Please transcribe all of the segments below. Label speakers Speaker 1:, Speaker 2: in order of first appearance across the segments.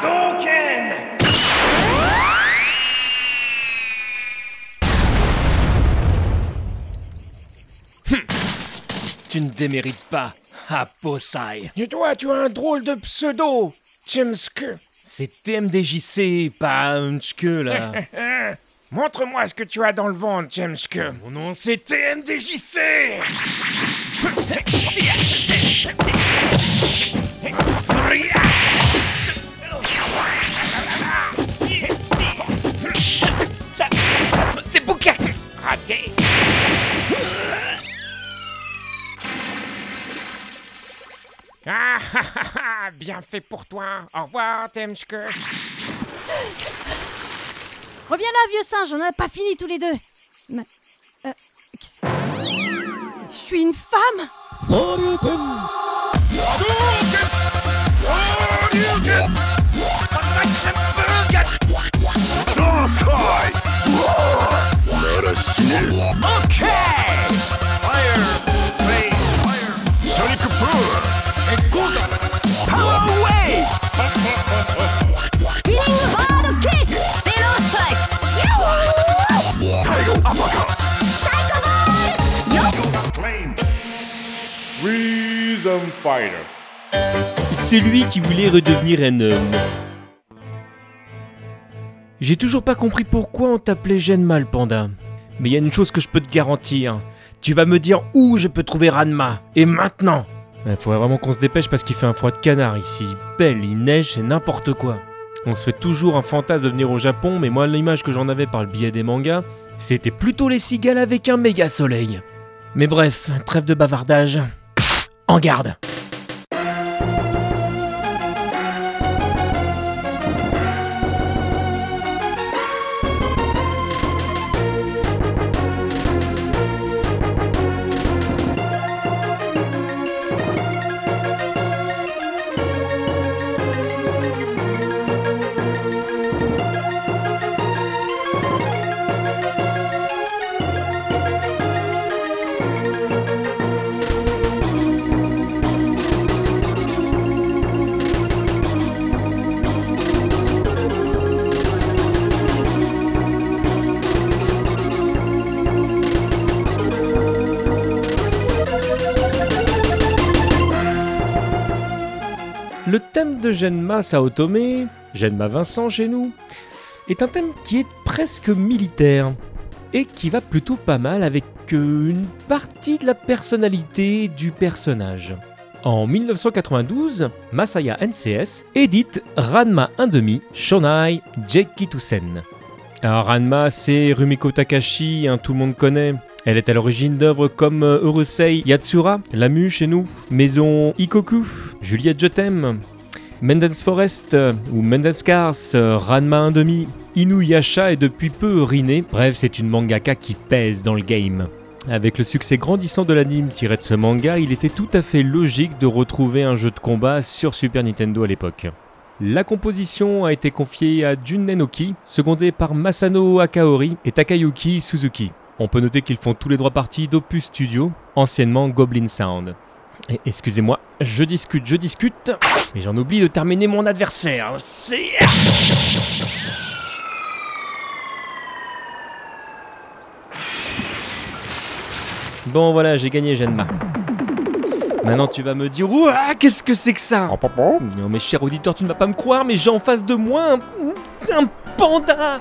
Speaker 1: Hadouken
Speaker 2: Tu ne démérites pas, Aposai.
Speaker 1: Et toi, tu as un drôle de pseudo, Chimsk.
Speaker 2: C'est TMDJC, pas Hunchke là.
Speaker 1: Montre-moi ce que tu as dans le ventre, Chimsk.
Speaker 2: Mon nom c'est TMDJC
Speaker 1: Ah, ah, ah, ah, bien fait pour toi. Au revoir, Temchke.
Speaker 3: Reviens là, vieux singe, on n'a pas fini tous les deux. Mais, euh, Je suis une femme
Speaker 2: C'est lui qui voulait redevenir un homme. J'ai toujours pas compris pourquoi on t'appelait Genma le panda. Mais il y a une chose que je peux te garantir. Tu vas me dire où je peux trouver Ranma. Et maintenant Il faudrait vraiment qu'on se dépêche parce qu'il fait un froid de canard ici. Belle, il neige, c'est n'importe quoi. On se fait toujours un fantasme de venir au Japon, mais moi l'image que j'en avais par le biais des mangas, c'était plutôt les cigales avec un méga soleil. Mais bref, trêve de bavardage. En garde thème de Genma Saotome, Genma Vincent chez nous, est un thème qui est presque militaire et qui va plutôt pas mal avec euh, une partie de la personnalité du personnage. En 1992, Masaya NCS édite Ranma 1.5 Shonai Jekitusen. Alors Ranma, c'est Rumiko Takashi, hein, tout le monde connaît. Elle est à l'origine d'œuvres comme euh, Urusei Yatsura, Lamu chez nous, Maison Ikoku, Juliette Je t'aime, Mendes Forest euh, ou Mendes Cars, euh, Ranma 1.5, Inuyasha et depuis peu Rine. Bref, c'est une mangaka qui pèse dans le game. Avec le succès grandissant de l'anime tiré de ce manga, il était tout à fait logique de retrouver un jeu de combat sur Super Nintendo à l'époque. La composition a été confiée à Jun Nenoki, secondé par Masano Akaori et Takayuki Suzuki. On peut noter qu'ils font tous les droits partis d'Opus Studio, anciennement Goblin Sound. Excusez-moi, je discute, je discute, et j'en oublie de terminer mon adversaire. Bon voilà, j'ai gagné Genma. Maintenant tu vas me dire Ouah, qu'est-ce que c'est que ça? Non mais cher auditeur, tu ne vas pas me croire, mais j'ai en face de moi un, un panda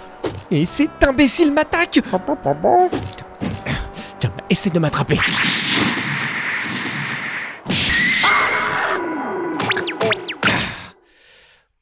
Speaker 2: Et cet imbécile m'attaque Tiens, essaie de m'attraper.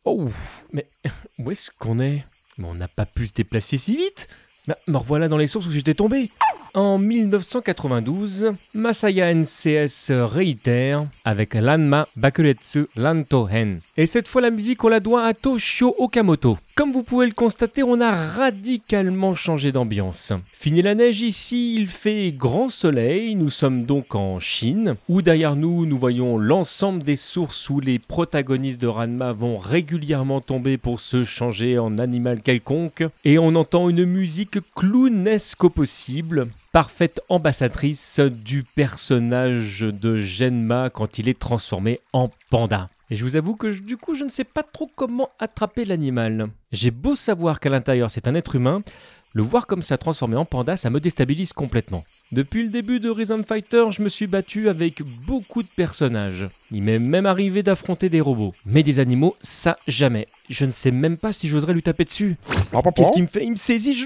Speaker 2: Oh, mais où est-ce qu'on est? On n'a pas pu se déplacer si vite Bah, me revoilà dans les sources où j'étais tombé En 1992, Masaya NCS réitère avec Lanma Bakuretsu Lantohen. Et cette fois la musique on la doit à Toshio Okamoto. Comme vous pouvez le constater, on a radicalement changé d'ambiance. Fini la neige ici, il fait grand soleil, nous sommes donc en Chine, où derrière nous nous voyons l'ensemble des sources où les protagonistes de Ranma vont régulièrement tomber pour se changer en animal quelconque, et on entend une musique clownesque au possible, parfaite ambassadrice du personnage de Genma quand il est transformé en panda. Et je vous avoue que je- du coup, je ne sais pas trop comment attraper l'animal. J'ai beau savoir qu'à l'intérieur c'est un être humain, le voir comme ça transformé en panda, ça me déstabilise complètement. Depuis le début de Rhythm Fighter, je me suis battu avec beaucoup de personnages. Il m'est même arrivé d'affronter des robots. Mais des animaux, ça jamais. Je ne sais même pas si j'oserais lui taper dessus. Qu'est-ce qu'il me fait Il me saisit, je...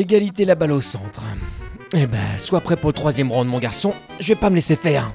Speaker 2: Égalité la balle au centre. Eh ben, sois prêt pour le troisième round, mon garçon. Je vais pas me laisser faire.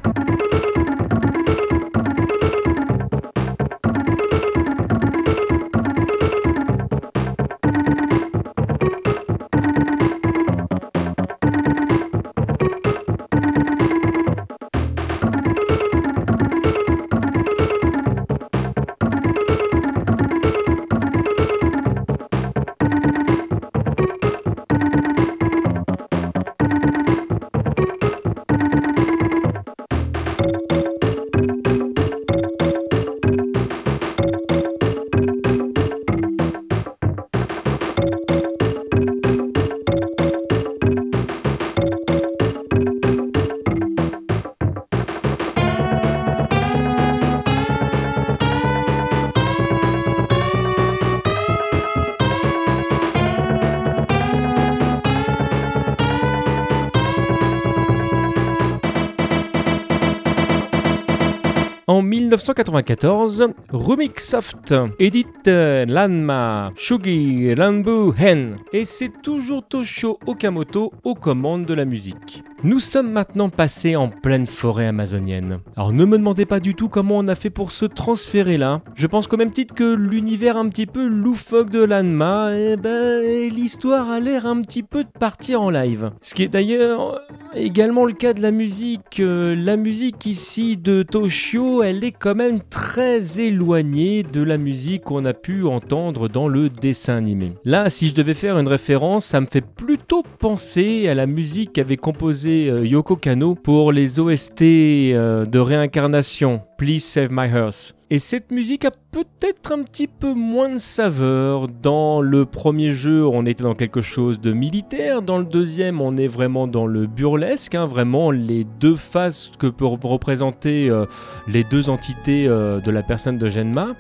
Speaker 2: 1994, Rumiksoft édite euh, Lanma, Shugi, Ranbu, Hen, et c'est toujours Toshio Okamoto aux commandes de la musique. Nous sommes maintenant passés en pleine forêt amazonienne. Alors ne me demandez pas du tout comment on a fait pour se transférer là. Je pense qu'au même titre que l'univers un petit peu loufoque de l'Anma, eh ben l'histoire a l'air un petit peu de partir en live. Ce qui est d'ailleurs également le cas de la musique. Euh, la musique ici de Toshio, elle est quand même très éloignée de la musique qu'on a pu entendre dans le dessin animé. Là, si je devais faire une référence, ça me fait plutôt penser à la musique qu'avait composée euh, Yoko Kano pour les OST euh, de réincarnation, Please Save My Hearth. Et cette musique a peut-être un petit peu moins de saveur. Dans le premier jeu, on était dans quelque chose de militaire. Dans le deuxième, on est vraiment dans le burlesque. hein, vraiment, les deux faces que peuvent représenter euh, les deux entités de la personne de Genma.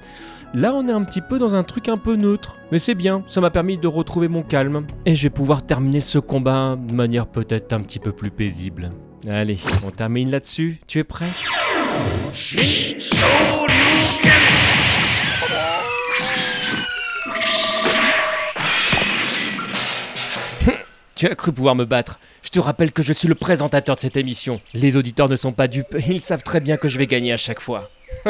Speaker 2: Là, on est un petit peu dans un truc un peu neutre. Mais c'est bien, ça m'a permis de retrouver mon calme. Et je vais pouvoir terminer ce combat de manière peut-être un petit peu plus paisible. Allez, on termine là-dessus. Tu es prêt? Tu as cru pouvoir me battre. Je te rappelle que je suis le présentateur de cette émission. Les auditeurs ne sont pas dupes, ils savent très bien que je vais gagner à chaque fois.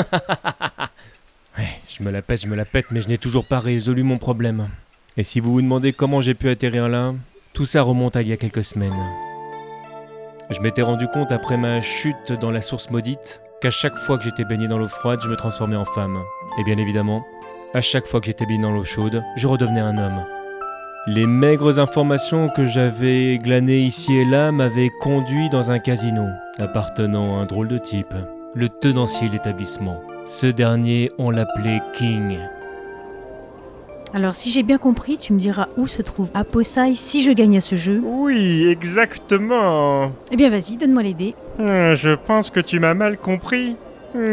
Speaker 2: je me la pète, je me la pète, mais je n'ai toujours pas résolu mon problème. Et si vous vous demandez comment j'ai pu atterrir là, tout ça remonte à il y a quelques semaines. Je m'étais rendu compte après ma chute dans la source maudite qu'à chaque fois que j'étais baigné dans l'eau froide, je me transformais en femme. Et bien évidemment, à chaque fois que j'étais baigné dans l'eau chaude, je redevenais un homme. Les maigres informations que j'avais glanées ici et là m'avaient conduit dans un casino, appartenant à un drôle de type, le tenancier de l'établissement. Ce dernier, on l'appelait King.
Speaker 3: Alors, si j'ai bien compris, tu me diras où se trouve Aposai si je gagne à ce jeu.
Speaker 1: Oui, exactement.
Speaker 3: Eh bien, vas-y, donne-moi les dés.
Speaker 1: Euh, Je pense que tu m'as mal compris.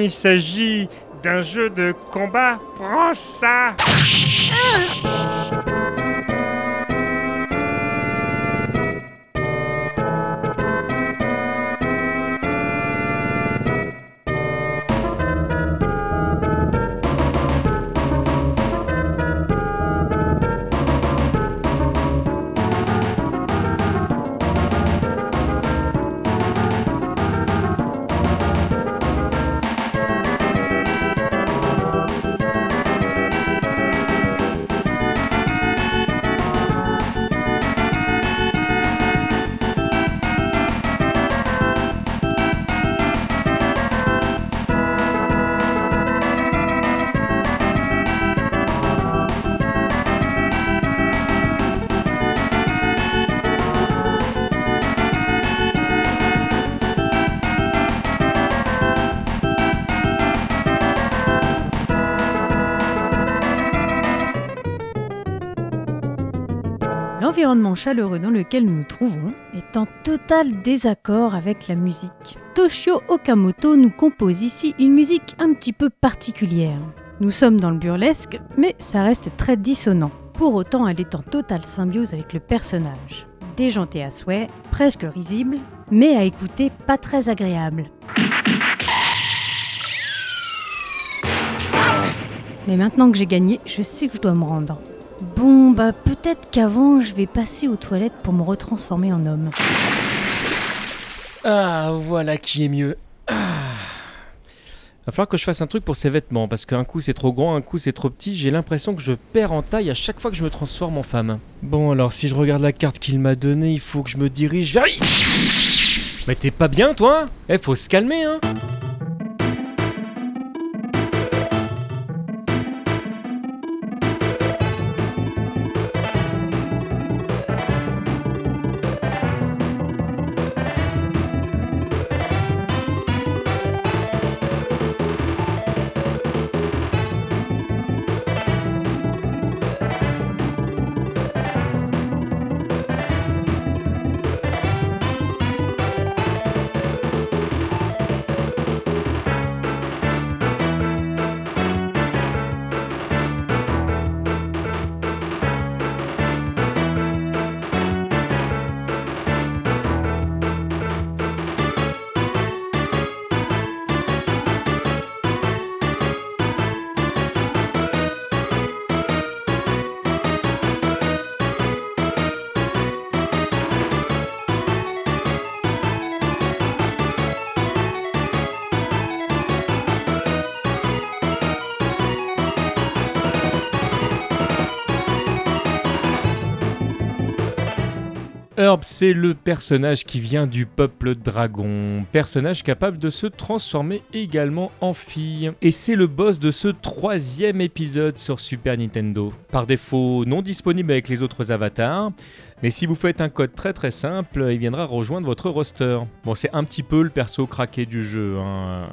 Speaker 1: Il s'agit d'un jeu de combat. Prends ça
Speaker 4: chaleureux dans lequel nous nous trouvons est en total désaccord avec la musique. Toshio Okamoto nous compose ici une musique un petit peu particulière. Nous sommes dans le burlesque, mais ça reste très dissonant. Pour autant, elle est en totale symbiose avec le personnage. Déjanté à souhait, presque risible, mais à écouter pas très agréable. Mais maintenant que j'ai gagné, je sais que je dois me rendre. Bon, bah peut-être qu'avant, je vais passer aux toilettes pour me retransformer en homme.
Speaker 2: Ah, voilà qui est mieux. Ah. Va falloir que je fasse un truc pour ces vêtements, parce qu'un coup c'est trop grand, un coup c'est trop petit, j'ai l'impression que je perds en taille à chaque fois que je me transforme en femme. Bon alors si je regarde la carte qu'il m'a donnée, il faut que je me dirige vers... Mais t'es pas bien toi? Eh faut se calmer hein C'est le personnage qui vient du peuple dragon, personnage capable de se transformer également en fille. Et c'est le boss de ce troisième épisode sur Super Nintendo. Par défaut non disponible avec les autres avatars, mais si vous faites un code très très simple, il viendra rejoindre votre roster. Bon, c'est un petit peu le perso craqué du jeu. Hein.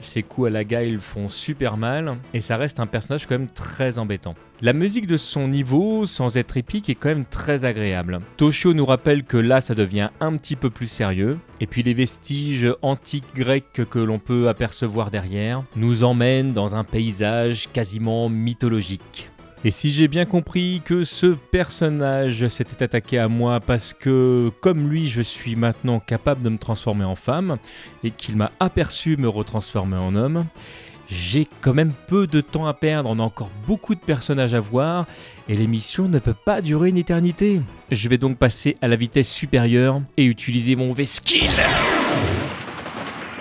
Speaker 2: Ses coups à la gueule font super mal, et ça reste un personnage quand même très embêtant. La musique de son niveau, sans être épique, est quand même très agréable. Toshio nous rappelle que là, ça devient un petit peu plus sérieux. Et puis les vestiges antiques grecs que l'on peut apercevoir derrière nous emmènent dans un paysage quasiment mythologique. Et si j'ai bien compris que ce personnage s'était attaqué à moi parce que, comme lui, je suis maintenant capable de me transformer en femme, et qu'il m'a aperçu me retransformer en homme, j'ai quand même peu de temps à perdre, on a encore beaucoup de personnages à voir, et l'émission ne peut pas durer une éternité. Je vais donc passer à la vitesse supérieure et utiliser mon V-Skill.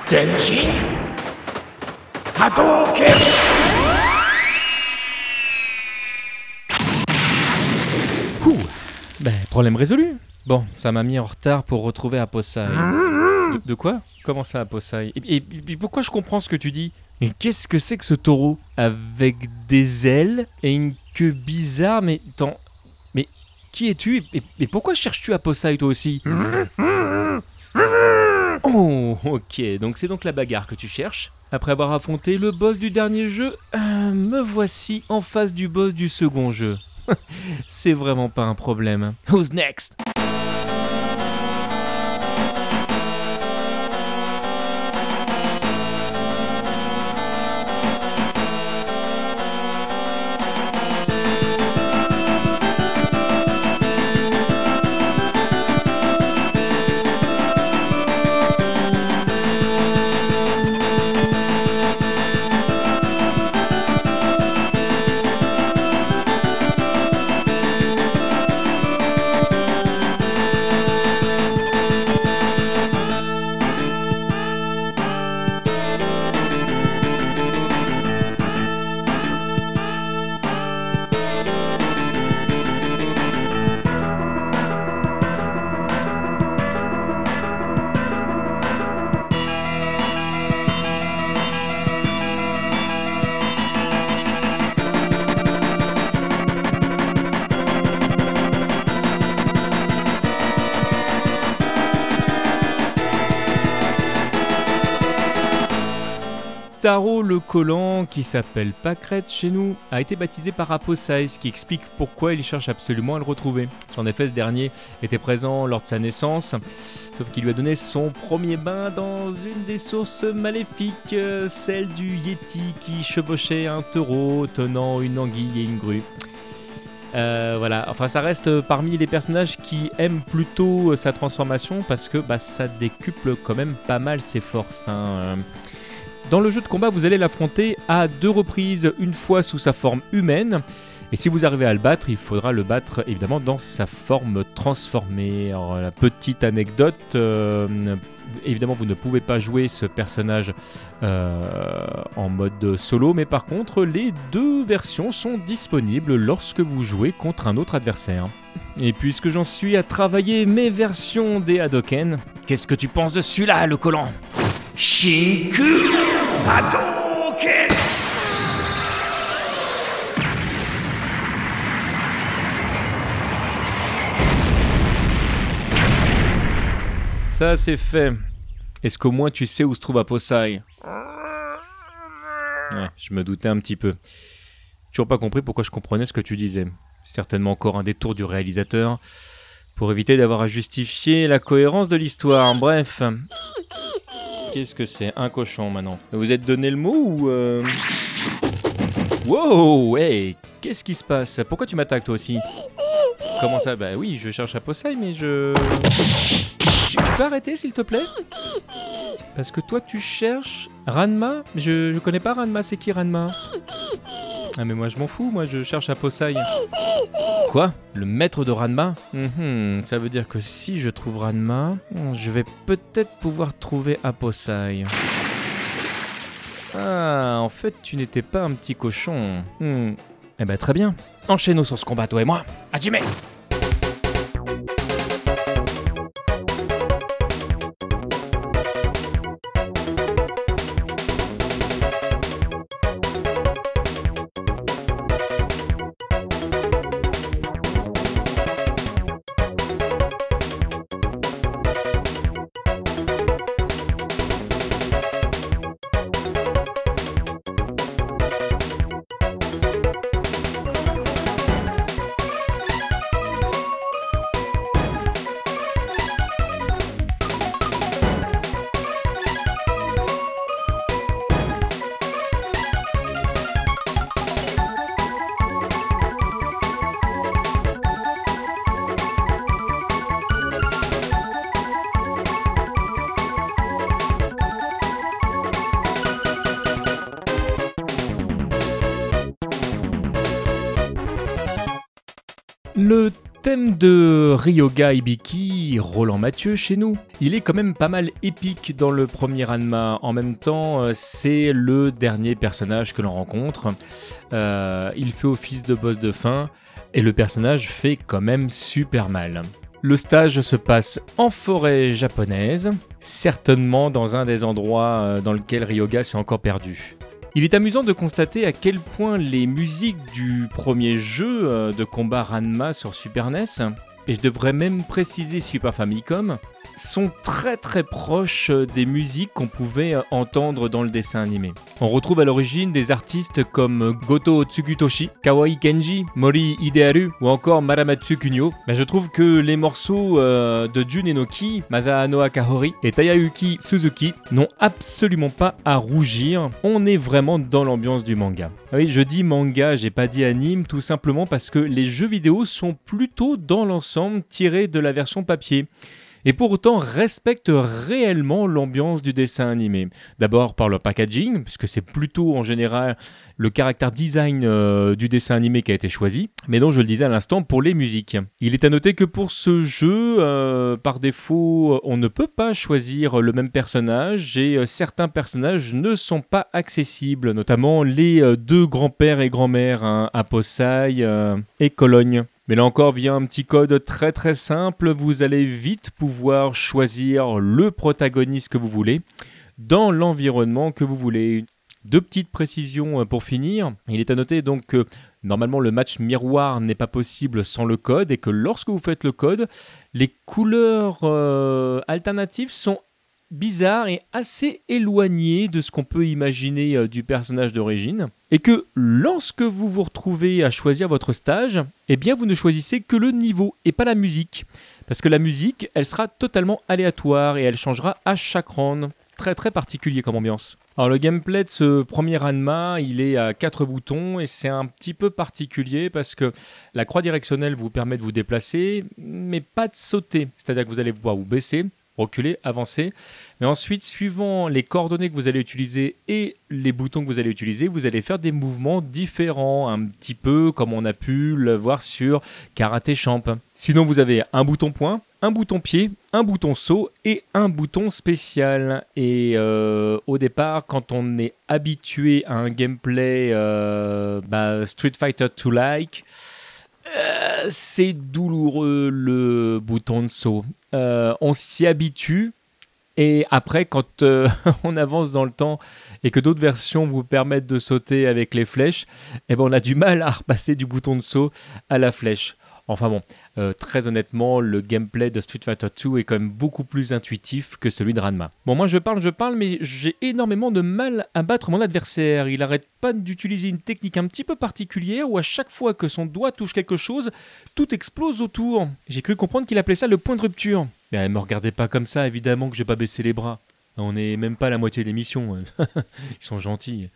Speaker 5: Denji Hadouken
Speaker 2: problème résolu. Bon, ça m'a mis en retard pour retrouver Aposai. De, de quoi? Comment ça, Aposai? Et, et- et pourquoi je comprends ce que tu dis? Mais qu'est-ce que c'est que ce taureau? Avec des ailes et une queue bizarre, mais attends, mais qui es-tu? Et, et pourquoi cherches-tu Aposai toi aussi? Oh, ok, donc c'est donc la bagarre que tu cherches. Après avoir affronté le boss du dernier jeu, euh, me voici en face du boss du second jeu. C'est vraiment pas un problème. Who's next? Taro le collant, qui s'appelle Pâquerette chez nous, a été baptisé par Aposai, ce qui explique pourquoi il cherche absolument à le retrouver. En effet, ce dernier était présent lors de sa naissance, sauf qu'il lui a donné son premier bain dans une des sources maléfiques, celle du Yeti qui chevauchait un taureau tenant une anguille et une grue. Euh, voilà, enfin ça reste parmi les personnages qui aiment plutôt sa transformation parce que bah, ça décuple quand même pas mal ses forces. hein. Dans le jeu de combat, vous allez l'affronter à deux reprises, une fois sous sa forme humaine. Et si vous arrivez à le battre, il faudra le battre évidemment dans sa forme transformée. Alors, petite anecdote, euh, évidemment, vous ne pouvez pas jouer ce personnage euh, en mode solo, mais par contre, les deux versions sont disponibles lorsque vous jouez contre un autre adversaire. Et puisque j'en suis à travailler mes versions des Hadoken,
Speaker 1: Qu'est-ce que tu penses de celui-là, le collant Shinku Hadouken
Speaker 2: ça c'est fait. Est-ce qu'au moins tu sais où se trouve Aposai? Je me doutais un petit peu. Toujours pas compris pourquoi je comprenais ce que tu disais. Certainement encore un détour du réalisateur pour éviter d'avoir à justifier la cohérence de l'histoire. Bref. Qu'est-ce que c'est? Un cochon maintenant. Vous êtes donné le mot ou euh... Wow, hey, qu'est-ce qui se passe? Pourquoi tu m'attaques toi aussi? Comment ça? Bah oui, je cherche Aposai, mais je. Tu, peux arrêter s'il te plaît? Parce que toi tu cherches Ranma? Je, je connais pas Ranma, c'est qui Ranma? Ah mais moi je m'en fous, moi je cherche Aposai. Quoi? Le maître de Ranma? Mhm, Ça veut dire que si je trouve Ranma, je vais peut-être pouvoir trouver Aposai. Ah, en fait tu n'étais pas un petit cochon. Hmm. Eh ben très bien. Enchaînons sur ce combat, toi et moi.
Speaker 1: Hajime
Speaker 2: Le thème de Ryoga Ibiki, Roland Mathieu chez nous, il est quand même pas mal épique dans le premier Ranma. En même temps, euh, c'est le dernier personnage que l'on rencontre. Euh, il fait office de boss de fin et le personnage fait quand même super mal. Le stage se passe en forêt japonaise, certainement dans un des endroits euh, dans lequel Ryoga s'est encore perdu. Il est amusant de constater à quel point les musiques du premier jeu euh, de combat Ranma sur Super NES, et je devrais même préciser Super Famicom, sont très très proches euh, des musiques qu'on pouvait euh, entendre dans le dessin animé. On retrouve à l'origine des artistes comme Goto Tsugutoshi, Kawai Kenji, Mori Hideharu ou encore Maramatsu Kunio. Ben, je trouve que les morceaux euh, de Jun Enoki, Masahano Akahori et Tayayuki Suzuki n'ont absolument pas à rougir. On est vraiment dans l'ambiance du manga. Ah Oui, je dis manga, j'ai pas dit anime, tout simplement parce que les jeux vidéo sont plutôt dans l'ensemble tirés de la version papier et pour autant respectent réellement l'ambiance du dessin animé. D'abord par le packaging, puisque c'est plutôt en général le caractère design euh, du dessin animé qui a été choisi, mais donc je le disais à l'instant pour les musiques. Il est à noter que pour ce jeu, euh, par défaut, on ne peut pas choisir le même personnage et euh, certains personnages ne sont pas accessibles, notamment les euh, deux grands-pères et grand-mères, hein, Aposai euh, et Cologne. Mais là encore, via un petit code très très simple, vous allez vite pouvoir choisir le protagoniste que vous voulez dans l'environnement que vous voulez. Deux petites précisions euh, pour finir. Il est à noter donc que normalement le match miroir n'est pas possible sans le code et que lorsque vous faites le code, les couleurs euh, alternatives sont bizarre et assez éloigné de ce qu'on peut imaginer euh, du personnage d'origine. Et que lorsque vous vous retrouvez à choisir votre stage, eh bien vous ne choisissez que le niveau et pas la musique. Parce que la musique, elle sera totalement aléatoire et elle changera à chaque round. Très très particulier comme ambiance. Alors le gameplay de ce premier Ranma, il est à 4 boutons et c'est un petit peu particulier parce que la croix directionnelle vous permet de vous déplacer, mais pas de sauter. C'est-à-dire que vous allez pouvoir vous baisser, reculer, avancer. Mais ensuite, suivant les coordonnées que vous allez utiliser et les boutons que vous allez utiliser, vous allez faire des mouvements différents, un petit peu comme on a pu le voir sur Karate Champ. Sinon, vous avez un bouton point, un bouton pied, un bouton saut et un bouton spécial. Et euh, au départ, quand on est habitué à un gameplay euh, bah, Street Fighter 2-like, euh, c'est douloureux le bouton de saut. on s'y habitue. Et après, quand on avance dans le temps et que d'autres versions vous permettent de sauter avec les flèches, eh ben on a du mal à repasser du bouton de saut à la flèche. Enfin bon, euh, très honnêtement, le gameplay de Street Fighter 2 est quand même beaucoup plus intuitif que celui de Ranma. Bon, moi je parle, je parle, mais j'ai énormément de mal à battre mon adversaire. Il arrête pas d'utiliser une technique un petit peu particulière où à chaque fois que son doigt touche quelque chose, tout explose autour. J'ai cru comprendre qu'il appelait ça le point de rupture. Mais me regardez pas comme ça, évidemment que je vais pas baisser les bras. On n'est même pas à la moitié de l'émission. Ils sont gentils.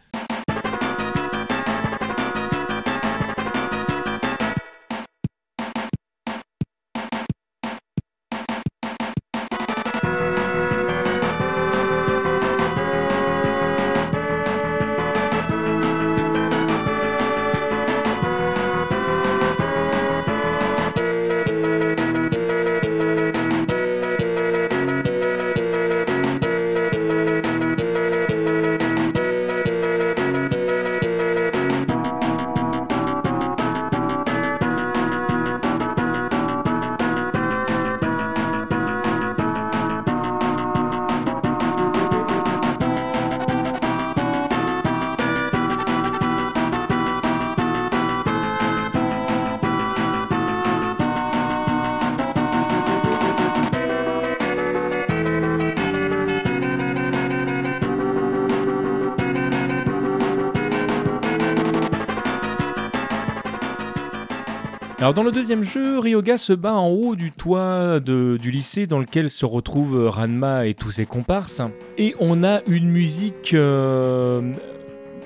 Speaker 2: Alors dans le deuxième jeu, Ryoga se bat en haut du toit du lycée dans lequel se retrouvent Ranma et tous ses comparses. Et on a une musique euh,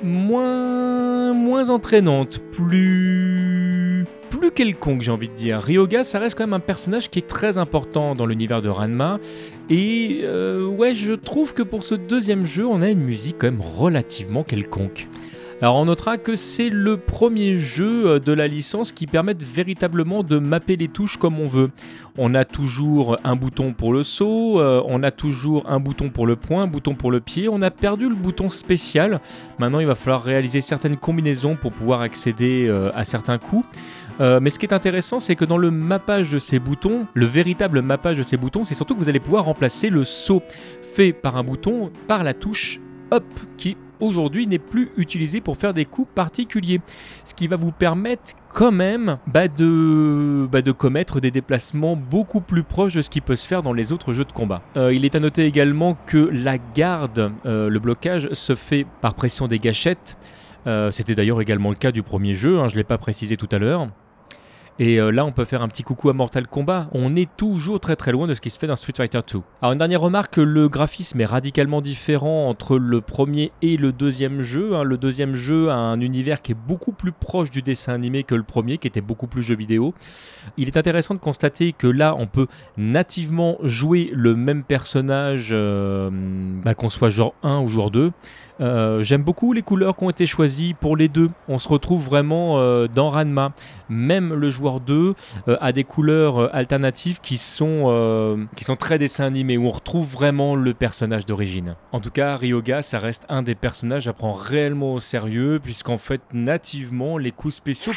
Speaker 2: moins, moins entraînante, plus, plus quelconque j'ai envie de dire. Ryoga, ça reste quand même un personnage qui est très important dans l'univers de Ranma. Et euh, ouais, je trouve que pour ce deuxième jeu, on a une musique quand même relativement quelconque. Alors on notera que c'est le premier jeu euh, de la licence qui permet véritablement de mapper les touches comme on veut. On a toujours un bouton pour le saut, euh, on a toujours un bouton pour le point, un bouton pour le pied, on a perdu le bouton spécial. Maintenant il va falloir réaliser certaines combinaisons pour pouvoir accéder euh, à certains coups. mais ce qui est intéressant, c'est que dans le mappage de ces boutons, le véritable mappage de ces boutons, c'est surtout que vous allez pouvoir remplacer le saut fait par un bouton par la touche Hop qui aujourd'hui n'est plus utilisé pour faire des coups particuliers. Ce qui va vous permettre quand même bah, de, bah, de commettre des déplacements beaucoup plus proches de ce qui peut se faire dans les autres jeux de combat. Euh, il est à noter également que la garde, euh, le blocage, se fait par pression des gâchettes. Euh, c'était d'ailleurs également le cas du premier jeu, hein, je ne l'ai pas précisé tout à l'heure. Et euh, là, on peut faire un petit coucou à Mortal Kombat. On est toujours très très loin de ce qui se fait dans Street Fighter 2. Alors une dernière remarque, le graphisme est radicalement différent entre le premier et le deuxième jeu. Hein. Le deuxième jeu a un univers qui est beaucoup plus proche du dessin animé que le premier, qui était beaucoup plus jeu vidéo. Il est intéressant de constater que là, on peut nativement jouer le même personnage, euh, bah, qu'on soit genre 1 ou genre 2. Euh, j'aime beaucoup les couleurs qui ont été choisies pour les deux. On se retrouve vraiment euh, dans Ranma. Même le joueur 2 euh, a des couleurs alternatives qui sont, qui sont très dessin animé, où on retrouve vraiment le personnage d'origine. En tout cas, Ryoga, ça reste un des personnages à prendre réellement au sérieux, puisqu'en fait, nativement, les coups spéciaux...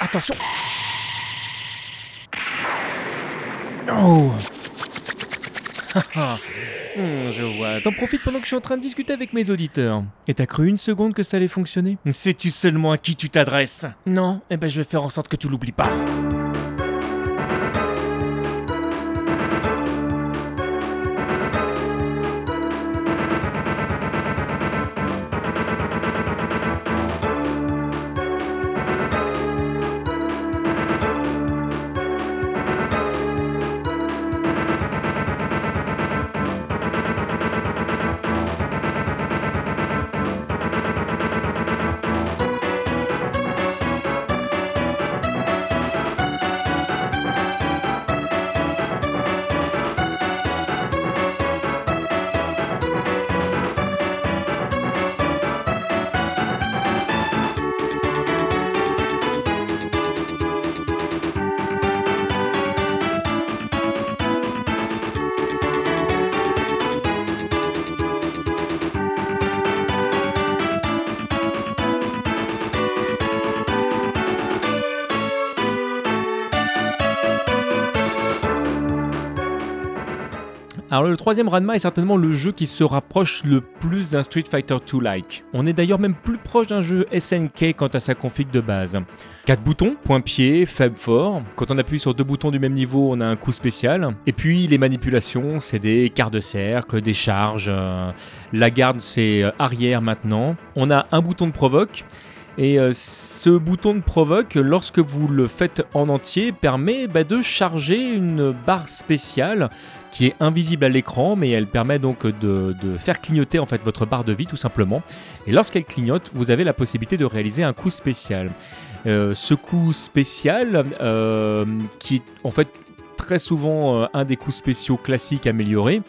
Speaker 2: Attention Oh Hmm, je vois. T'en profites pendant que je suis en train de discuter avec mes auditeurs. Et t'as cru une seconde que ça allait fonctionner? Sais-tu seulement à qui tu t'adresses? Non Eh ben je vais faire en sorte que tu l'oublies pas. Alors le troisième Ranma est certainement le jeu qui se rapproche le plus d'un Street Fighter 2-like. On est d'ailleurs même plus proche d'un jeu SNK quant à sa config de base. 4 boutons, point pied, faible fort. Quand on appuie sur deux boutons du même niveau, on a un coup spécial. Et puis les manipulations, c'est des quarts de cercle, des charges. euh, La garde, c'est euh, arrière maintenant. On a un bouton de provoque. Et euh, ce bouton de provoque, lorsque vous le faites en entier, permet bah, de charger une barre spéciale qui est invisible à l'écran, mais elle permet donc de, faire clignoter en fait votre barre de vie tout simplement. Et lorsqu'elle clignote, vous avez la possibilité de réaliser un coup spécial. Euh, ce coup spécial, euh, qui est en fait très souvent un des coups spéciaux classiques améliorés,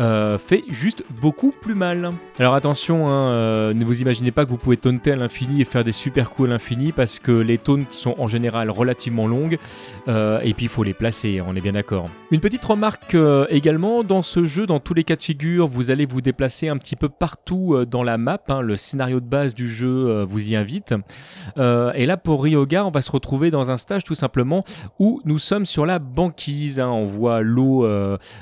Speaker 2: euh, fait juste beaucoup plus mal. Alors attention, hein, euh, ne vous imaginez pas que vous pouvez taunter à l'infini et faire des super coups à l'infini parce que les taunts sont en général relativement longues euh, et puis il faut les placer, on est bien d'accord. Une petite remarque également, dans ce jeu, dans tous les cas de figure, vous allez vous déplacer un petit peu partout dans la map, hein, le scénario de base du jeu vous y invite. Et là pour Ryoga, on va se retrouver dans un stage tout simplement où nous sommes sur la banquise, hein. on voit l'eau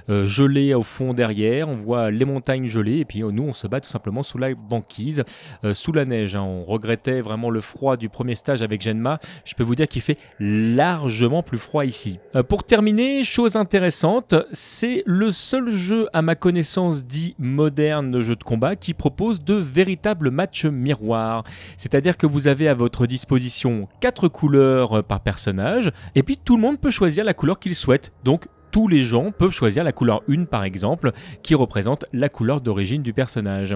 Speaker 2: gelée au fond derrière, on voit les montagnes gelées, et puis euh, nous on se bat tout simplement sous la banquise, euh, sous la neige. hein. On regrettait vraiment le froid du premier stage avec Genma. Je peux vous dire qu'il fait largement plus froid ici. Euh, pour terminer, chose intéressante, c'est le seul jeu à ma connaissance dit moderne de jeu de combat qui propose de véritables matchs miroirs. C'est-à-dire que vous avez à votre disposition quatre couleurs par personnage, et puis tout le monde peut choisir la couleur qu'il souhaite. Donc tous les gens peuvent choisir la couleur 1 par exemple, qui représente la couleur d'origine du personnage.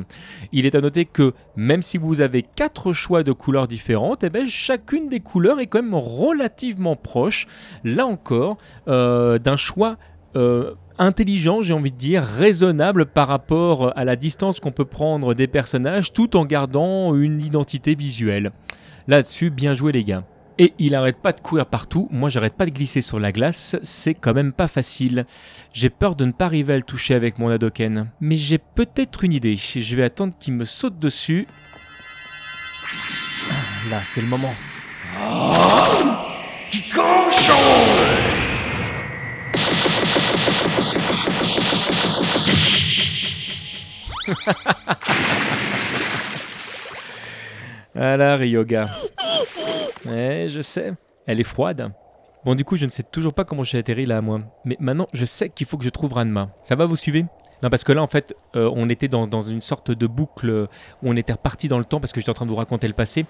Speaker 2: Il est à noter que même si vous avez quatre choix de couleurs différentes, eh ben, chacune des couleurs est quand même relativement proche, là encore, euh, d'un choix euh, intelligent, j'ai envie de dire, raisonnable par rapport à la distance qu'on peut prendre des personnages tout en gardant une identité visuelle. Là-dessus, bien joué les gars. Et il arrête pas de courir partout, moi j'arrête pas de glisser sur la glace, c'est quand même pas facile. J'ai peur de ne pas arriver à le toucher avec mon Hadoken. Mais j'ai peut-être une idée, je vais attendre qu'il me saute dessus. Ah, Là, c'est le moment. Voilà, Ryoga. Ouais, je sais. Elle est froide. Bon, du coup, je ne sais toujours pas comment j'ai atterri là, moi. Mais maintenant, je sais qu'il faut que je trouve Ranma. Ça va, vous suivez? Non, parce que là, en fait, euh, on était dans, une sorte de boucle où on était reparti dans le temps parce que j'étais en train de vous raconter le passé.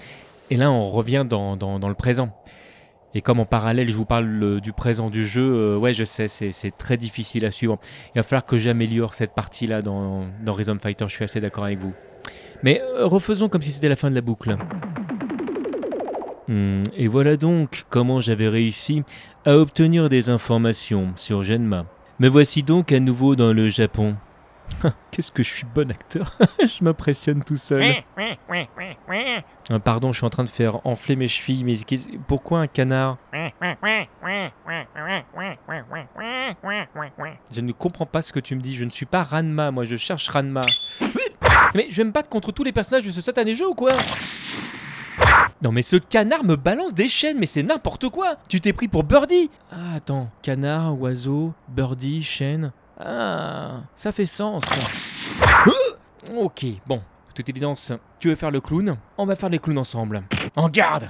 Speaker 2: Et là, on revient dans, dans- le présent. Et comme en parallèle, je vous parle du présent du jeu, euh, ouais, je sais, c'est très difficile à suivre. Il va falloir que j'améliore cette partie-là dans, dans Rhythm Fighter, je suis assez d'accord avec vous. Mais euh, refaisons comme si c'était la fin de la boucle. Hmm, et voilà donc comment j'avais réussi à obtenir des informations sur Genma. Me voici donc à nouveau dans le Japon. Qu'est-ce que je suis bon acteur? Je m'impressionne tout seul. Ah, pardon, je suis en train de faire enfler mes chevilles, mais pourquoi un canard? Je ne comprends pas ce que tu me dis, je ne suis pas Ranma, moi. Je cherche Ranma. Mais je vais me battre contre tous les personnages de ce satané jeu ou quoi? Non mais ce canard me balance des chaînes, mais c'est n'importe quoi. Tu t'es pris pour Birdie. Ah attends, canard, oiseau, Birdie, chaîne... Ah, ça fait sens. ok, bon, toute évidence, tu veux faire le clown? On va faire les clowns ensemble. En garde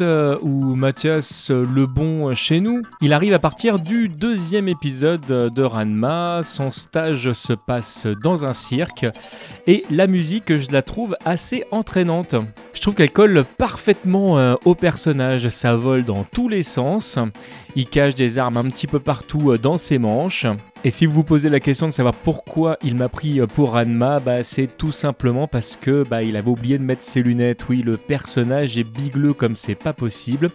Speaker 2: Euh, ou Mathias euh, le bon chez nous. Il arrive à partir du deuxième épisode de Ranma. Son stage se passe dans un cirque et la musique, je la trouve assez entraînante. Je trouve qu'elle colle parfaitement euh, au personnage. Ça vole dans tous les sens. Il cache des armes un petit peu partout euh, dans ses manches. Et si vous vous posez la question de savoir pourquoi il m'a pris euh, pour Ranma, bah, c'est tout simplement parce que bah, avait oublié de mettre ses lunettes. Oui, le personnage est bigleux comme c'est pas possible.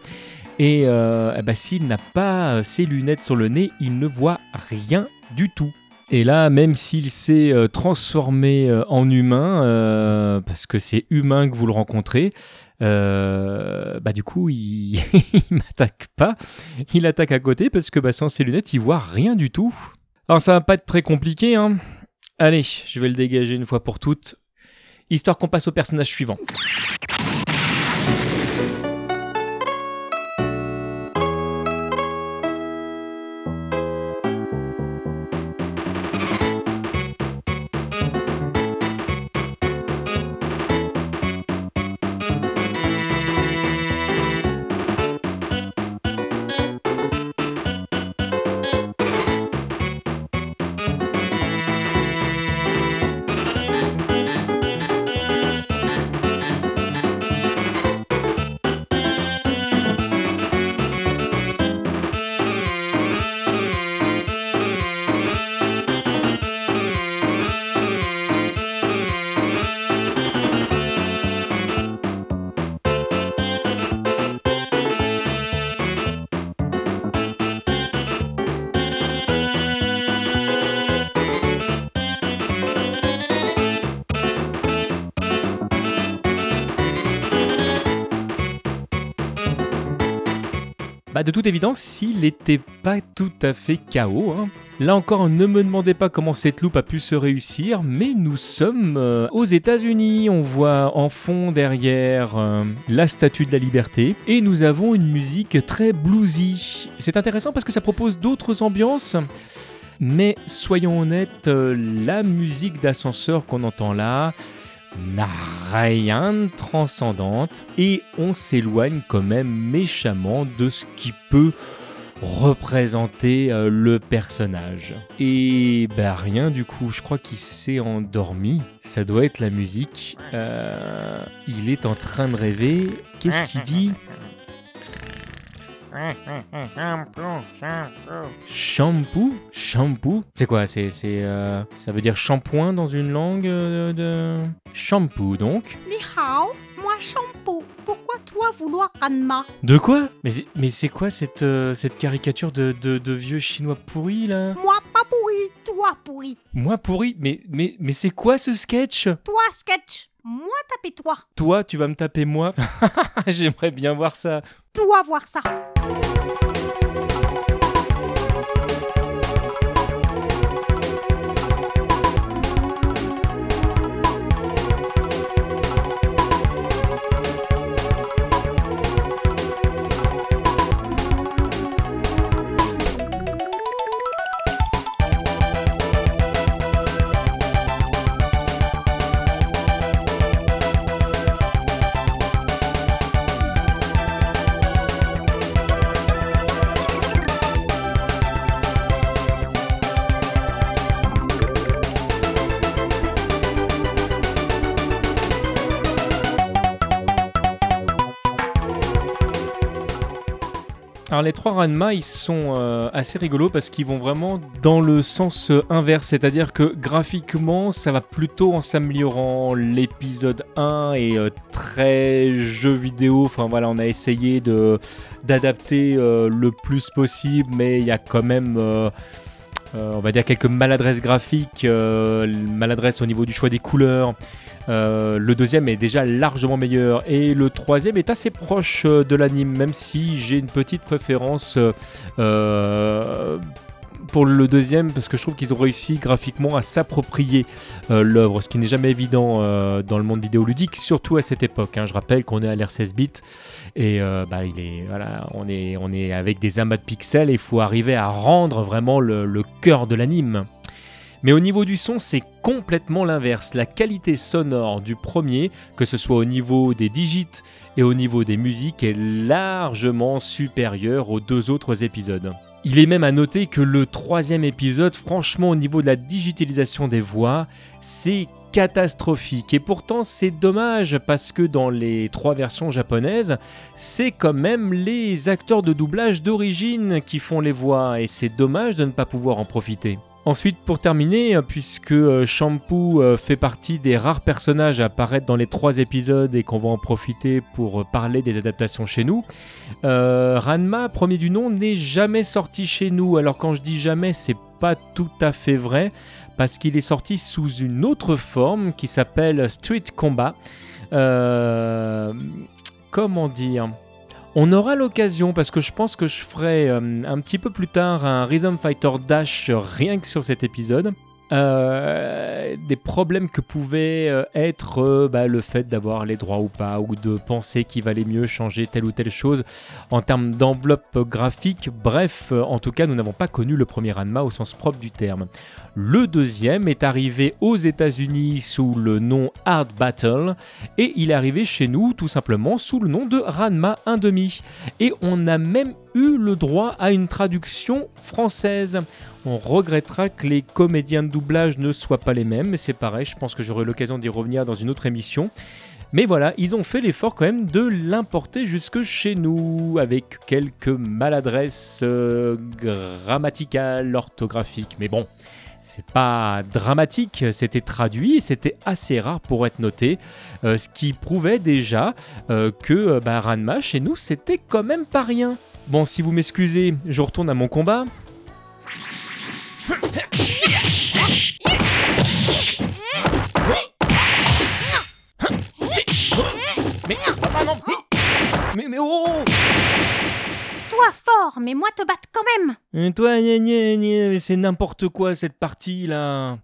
Speaker 2: Et eh bah, s'il n'a pas ses lunettes sur le nez, il ne voit rien du tout. Et là, même s'il s'est euh, transformé euh, en humain, euh, parce que c'est humain que vous le rencontrez, bah du coup, il, il m'attaque pas. Il attaque à côté parce que bah, sans ses lunettes, il voit rien du tout. Alors ça va pas être très compliqué, hein. Allez, je vais le dégager une fois pour toutes, histoire qu'on passe au personnage suivant. Bah, de toute évidence, s'il n'était pas tout à fait KO. hein. Là encore, ne me demandez pas comment cette loupe a pu se réussir, mais nous sommes euh, aux États-Unis. On voit en fond derrière euh, la Statue de la Liberté et nous avons une musique très bluesy. C'est intéressant parce que ça propose d'autres ambiances. Mais soyons honnêtes, euh, la musique d'ascenseur qu'on entend là n'a rien de transcendante et on s'éloigne quand même méchamment de ce qui peut représenter euh, le personnage. Et bah rien du coup, je crois qu'il s'est endormi. Ça doit être la musique. Euh, il est en train de rêver. Qu'est-ce qu'il dit?
Speaker 1: Shampoo, shampoo?
Speaker 2: C'est quoi? C'est c'est euh, ça veut dire shampoing dans une langue euh, de shampoo donc?
Speaker 6: Ni hao, moi shampoo. Pourquoi toi vouloir Ranma?
Speaker 2: De quoi? Mais mais c'est quoi cette euh, cette caricature de, de, de vieux chinois pourri là?
Speaker 6: Moi pas pourri, toi pourri.
Speaker 2: Moi pourri? Mais mais mais c'est quoi ce sketch?
Speaker 6: Toi sketch, moi taper toi.
Speaker 2: Toi tu vas me taper moi? J'aimerais bien voir ça.
Speaker 6: Toi voir ça.
Speaker 2: Les trois Ranma, ils sont euh, assez rigolos parce qu'ils vont vraiment dans le sens euh, inverse, c'est-à-dire que graphiquement, ça va plutôt en s'améliorant. L'épisode 1 est euh, très jeu vidéo, enfin voilà, on a essayé d'adapter le plus possible, mais il y a quand même... on va dire quelques maladresses graphiques, maladresses au niveau du choix des couleurs. Euh, le deuxième est déjà largement meilleur et le troisième est assez proche euh, de l'anime, même si j'ai une petite préférence euh, pour le deuxième parce que je trouve qu'ils ont réussi graphiquement à s'approprier l'œuvre, ce qui n'est jamais évident dans le monde vidéoludique, surtout à cette époque. hein. Je rappelle qu'on est à l'ère 16 bits et bah, on, est, avec des amas de pixels et il faut arriver à rendre vraiment le cœur de l'anime. Mais au niveau du son, c'est complètement l'inverse. La qualité sonore du premier, que ce soit au niveau des digits et au niveau des musiques, est largement supérieure aux deux autres épisodes. Il est même à noter que le troisième épisode, franchement, au niveau de la digitalisation des voix, c'est catastrophique. Et pourtant, c'est dommage parce que dans les trois versions japonaises, c'est quand même les acteurs de doublage d'origine qui font les voix. Et c'est dommage de ne pas pouvoir en profiter. Ensuite, pour terminer, puisque euh, Shampoo euh, fait partie des rares personnages à apparaître dans les trois épisodes et qu'on va en profiter pour parler des adaptations chez nous, euh, Ranma, premier du nom, n'est jamais sorti chez nous. Alors quand je dis jamais, c'est pas tout à fait vrai, parce qu'il est sorti sous une autre forme qui s'appelle Street Combat. comment dire? On aura l'occasion, parce que je pense que je ferai euh, un petit peu plus tard un Rhythm Fighter Dash rien que sur cet épisode. Euh, des problèmes que pouvait euh, être euh, bah, le fait d'avoir les droits ou pas, ou de penser qu'il valait mieux changer telle ou telle chose en termes d'enveloppe graphique. Bref, en tout cas, nous n'avons pas connu le premier Ranma au sens propre du terme. Le deuxième est arrivé aux États-Unis sous le nom Hard Battle et il est arrivé chez nous tout simplement sous le nom de Ranma 1.5. Et on a même eu le droit à une traduction française. On regrettera que les comédiens de doublage ne soient pas les mêmes, mais c'est pareil, je pense que j'aurai l'occasion d'y revenir dans une autre émission. Mais voilà, ils ont fait l'effort quand même de l'importer jusque chez nous, avec quelques maladresses euh, grammaticales, orthographiques, mais bon, c'est pas dramatique, c'était traduit c'était assez rare pour être noté, euh, ce qui prouvait déjà euh, que bah, Ranma chez nous c'était quand même pas rien. Bon, si vous m'excusez, je retourne à mon combat.
Speaker 1: Mais pas non Mais, mais oh
Speaker 6: Toi fort, mais moi te batte quand même.
Speaker 2: Et toi, gna gna gna, c'est n'importe quoi cette partie là.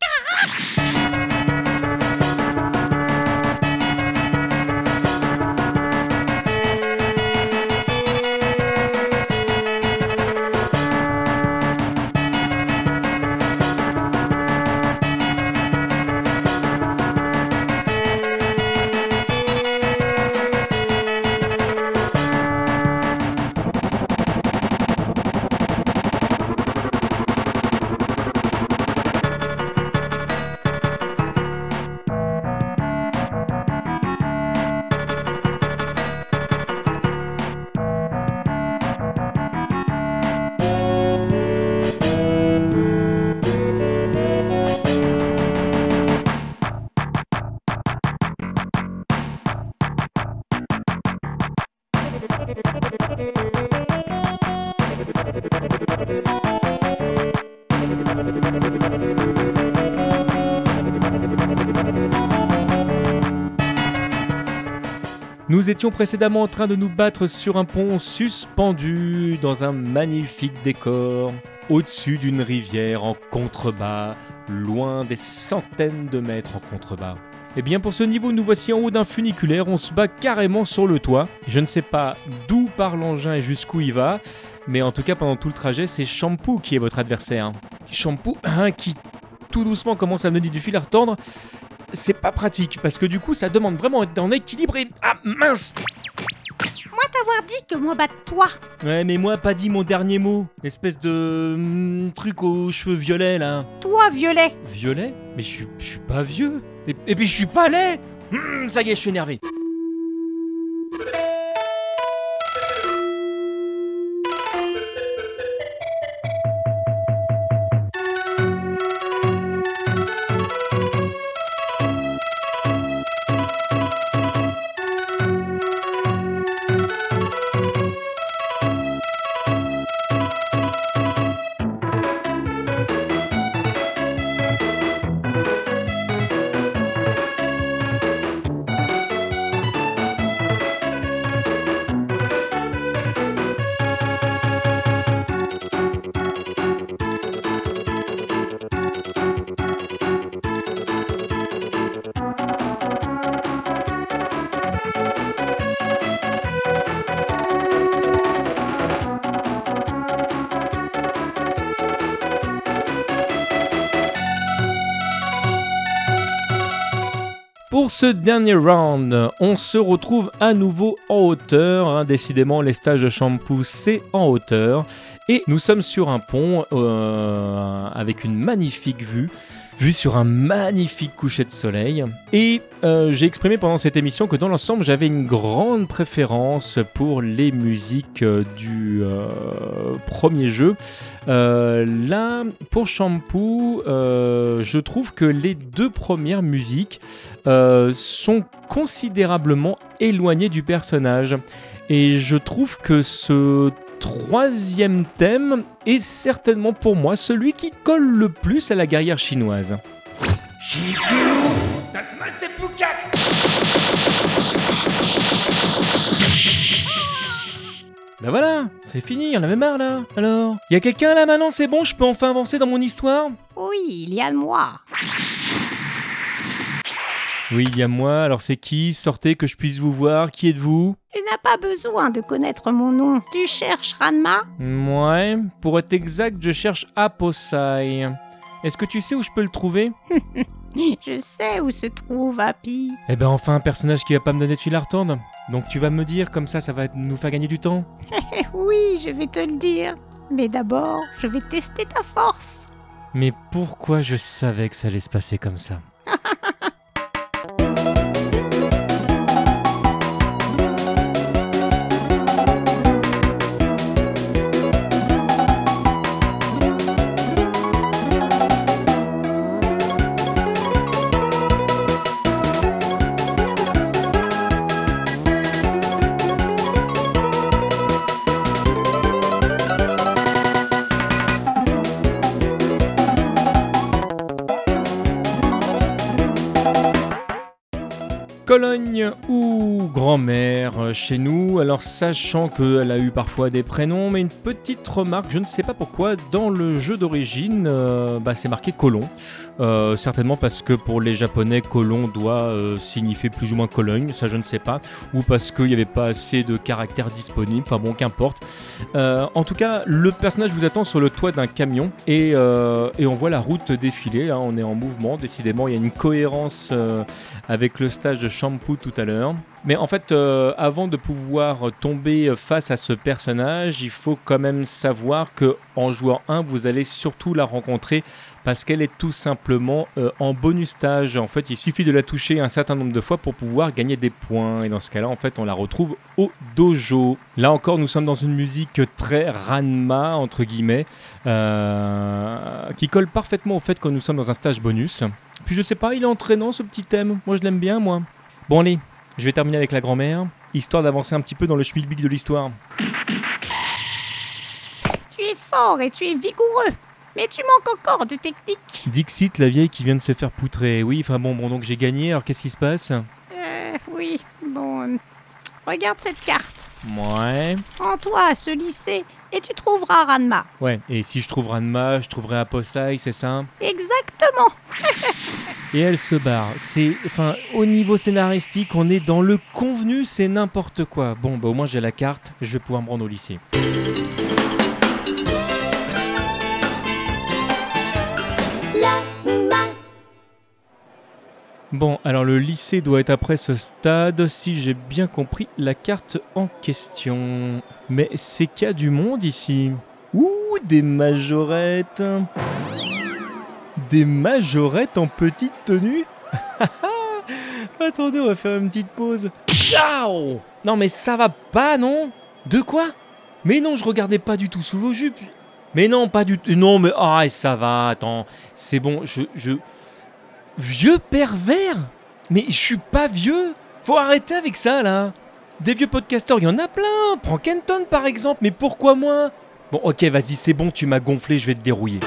Speaker 2: Nous étions précédemment en train de nous battre sur un pont suspendu dans un magnifique décor, au-dessus d'une rivière en contrebas, loin des centaines de mètres en contrebas. Et bien pour ce niveau, nous voici en haut d'un funiculaire, on se bat carrément sur le toit. Je ne sais pas d'où part l'engin et jusqu'où il va, mais en tout cas pendant tout le trajet, c'est Shampoo qui est votre adversaire. Shampoo hein, qui tout doucement commence à mener du fil à retordre c'est pas pratique parce que du coup ça demande vraiment d'être en équilibre et. Ah mince
Speaker 6: Moi t'avoir dit que moi batte toi.
Speaker 2: Ouais, mais moi pas dit mon dernier mot. Espèce de. hum, truc aux cheveux violets là.
Speaker 6: Toi violet.
Speaker 2: Violet? Mais je suis- je suis pas vieux. Et, et puis je suis pas laid Hum, Ça y est, je suis énervé. Pour ce dernier round, on se retrouve à nouveau en hauteur. hein. Décidément, les stages de shampoo, c'est en hauteur. Et nous sommes sur un pont euh, avec une magnifique vue. Vue sur un magnifique coucher de soleil. Et euh, j'ai exprimé pendant cette émission que dans l'ensemble, j'avais une grande préférence pour les musiques euh, du euh, premier jeu. Là, pour Shampoo, je trouve que les deux premières musiques sont considérablement éloignées du personnage. Et je trouve que ce troisième thème est certainement pour moi celui qui colle le plus à la guerrière chinoise.
Speaker 1: Pukak
Speaker 2: Ben voilà, c'est fini, on avait marre là. Alors, y a quelqu'un là maintenant, c'est bon, je peux enfin avancer dans mon histoire?
Speaker 6: Oui, il y a moi.
Speaker 2: Oui, il y a moi, alors c'est qui Sortez que je puisse vous voir, qui êtes-vous
Speaker 6: Tu n'as pas besoin de connaître mon nom. Tu cherches Ranma
Speaker 2: Ouais, pour être exact, je cherche Aposai. Est-ce que tu sais où je peux le trouver
Speaker 6: Je sais où se trouve Happy.
Speaker 2: Eh ben enfin un personnage qui va pas me donner de fil à retordre. Donc tu vas me dire, comme ça ça va nous faire gagner du temps.
Speaker 6: Oui, je vais te le dire. Mais d'abord, je vais tester ta force.
Speaker 2: Mais pourquoi je savais que ça allait se passer comme ça? Cologne ou grand-mère chez nous, alors sachant qu'elle a eu parfois des prénoms, mais une petite remarque, je ne sais pas pourquoi, dans le jeu d'origine, euh, bah, c'est marqué colon. Euh, certainement parce que pour les japonais, colon doit euh, signifier plus ou moins Cologne, ça je ne sais pas, ou parce qu'il n'y avait pas assez de caractères disponibles, enfin bon, qu'importe. En tout cas, le personnage vous attend sur le toit d'un camion et, et on voit la route défiler, là, on est en mouvement, décidément, il y a une cohérence avec le stage de shampoo tout à l'heure. Mais en fait, euh, avant de pouvoir tomber face à ce personnage, il faut quand même savoir que en jouant 1, vous allez surtout la rencontrer parce qu'elle est tout simplement euh, en bonus stage. En fait, il suffit de la toucher un certain nombre de fois pour pouvoir gagner des points. Et dans ce cas-là, en fait, on la retrouve au dojo. Là encore, nous sommes dans une musique très Ranma, entre guillemets, euh, qui colle parfaitement au fait que nous sommes dans un stage bonus. Puis je sais pas, il est entraînant ce petit thème. Moi, je l'aime bien, moi. Bon, allez, je vais terminer avec la grand-mère, histoire d'avancer un petit peu dans le schmilblick de l'histoire.
Speaker 6: Tu es fort et tu es vigoureux. Mais tu manques encore de technique.
Speaker 2: Dixit, la vieille qui vient de se faire poutrer. Oui, enfin bon, bon donc j'ai gagné, alors qu'est-ce qui se passe?
Speaker 6: Euh, oui, bon. euh, regarde cette carte.
Speaker 2: Ouais.
Speaker 6: Rends-toi à ce lycée et tu trouveras Ranma.
Speaker 2: Ouais, et si je trouve Ranma, je trouverai Aposai, c'est ça
Speaker 6: Exactement.
Speaker 2: Et elle se barre. C'est, enfin, au niveau scénaristique, on est dans le convenu, c'est n'importe quoi. Bon, bah au moins j'ai la carte, je vais pouvoir me rendre au lycée. Bon, alors le lycée doit être après ce stade, si j'ai bien compris la carte en question. Mais c'est qu'il y a du monde ici. Ouh, des majorettes. Des majorettes en petite tenue Attendez, on va faire une petite pause. Ciao Non mais ça va pas, non? De quoi? Mais non, je regardais pas du tout sous vos jupes. Mais non, pas du tout. Non, mais ah, ça va, attends. C'est bon, je, je... Vieux pervers? Mais je suis pas vieux Faut arrêter avec ça, là Des vieux podcasteurs, il y en a plein. Prends Kenton, par exemple, mais pourquoi moi Bon, ok, vas-y, c'est bon, tu m'as gonflé, je vais te dérouiller.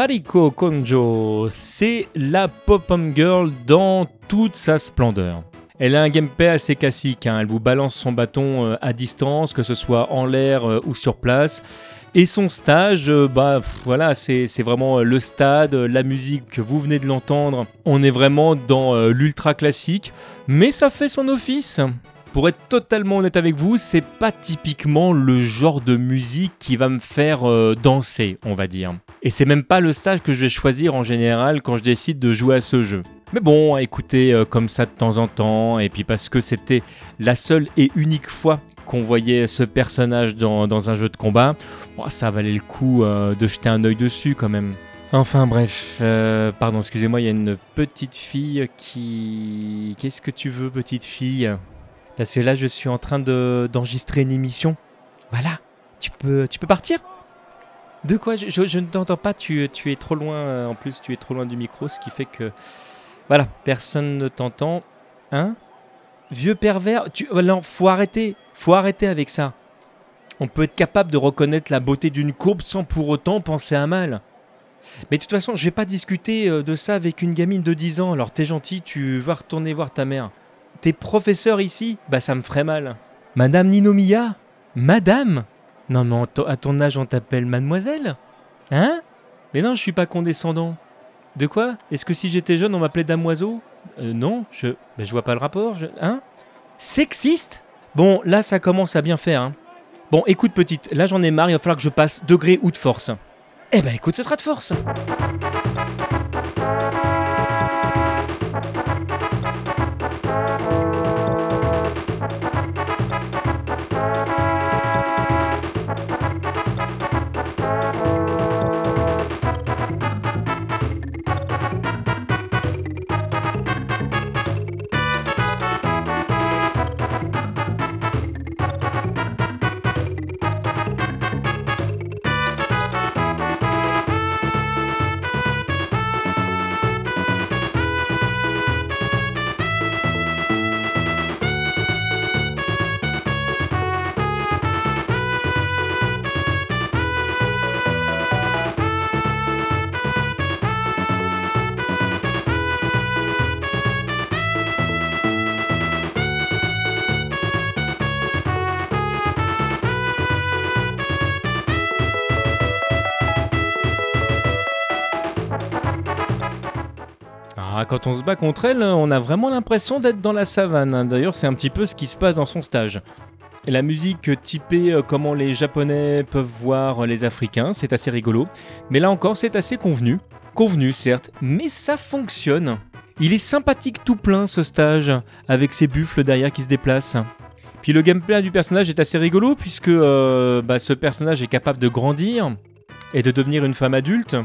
Speaker 2: Mariko Konjo, c'est la pop-up girl dans toute sa splendeur. Elle a un gameplay assez classique, hein. elle vous balance son bâton euh, à distance, que ce soit en l'air euh, ou sur place. Et son stage, euh, bah voilà, c'est vraiment le stade, la musique que vous venez de l'entendre. On est vraiment dans l'ultra classique, mais ça fait son office. Pour être totalement honnête avec vous, c'est pas typiquement le genre de musique qui va me faire danser, on va dire. Et c'est même pas le stage que je vais choisir en général quand je décide de jouer à ce jeu. Mais bon, écoutez euh, comme ça de temps en temps, et puis parce que c'était la seule et unique fois qu'on voyait ce personnage dans, un jeu de combat, ça valait le coup euh, de jeter un œil dessus quand même. Enfin bref, pardon, excusez-moi, il y a une petite fille qui... Qu'est-ce que tu veux, petite fille? Parce que là, je suis en train d'enregistrer une émission. Voilà, tu peux, tu peux partir? De quoi je, ne t'entends pas, tu, es trop loin. Euh, en plus, tu es trop loin du micro, ce qui fait que. Voilà, personne ne t'entend. Hein? Vieux pervers, tu, oh non, faut arrêter, faut arrêter avec ça. On peut être capable de reconnaître la beauté d'une courbe sans pour autant penser à mal. Mais de toute façon, je vais pas discuter euh, de ça avec une gamine de 10 ans. Alors t'es gentil, tu vas retourner voir ta mère. T'es professeur ici? Bah ça me ferait mal. Madame Ninomiya? Madame? Non mais à ton âge on t'appelle mademoiselle Hein? Mais non, je suis pas condescendant. De quoi? Est-ce que si j'étais jeune on m'appelait damoiseau? Euh, Non, je... Mais je vois pas le rapport. Hein? Sexiste? Bon, là ça commence à bien faire. Hein. Bon, écoute petite, là j'en ai marre, il va falloir que je passe degré ou de force. Eh ben écoute, ce sera de force. Quand on se bat contre elle, on a vraiment l'impression d'être dans la savane. D'ailleurs, c'est un petit peu ce qui se passe dans son stage. La musique typée euh, comment les Japonais peuvent voir les Africains, c'est assez rigolo. Mais là encore, c'est assez convenu. Convenu, certes, mais ça fonctionne. Il est sympathique tout plein ce stage, avec ses buffles derrière qui se déplacent. Puis le gameplay du personnage est assez rigolo, puisque euh, bah, ce personnage est capable de grandir et de devenir une femme adulte.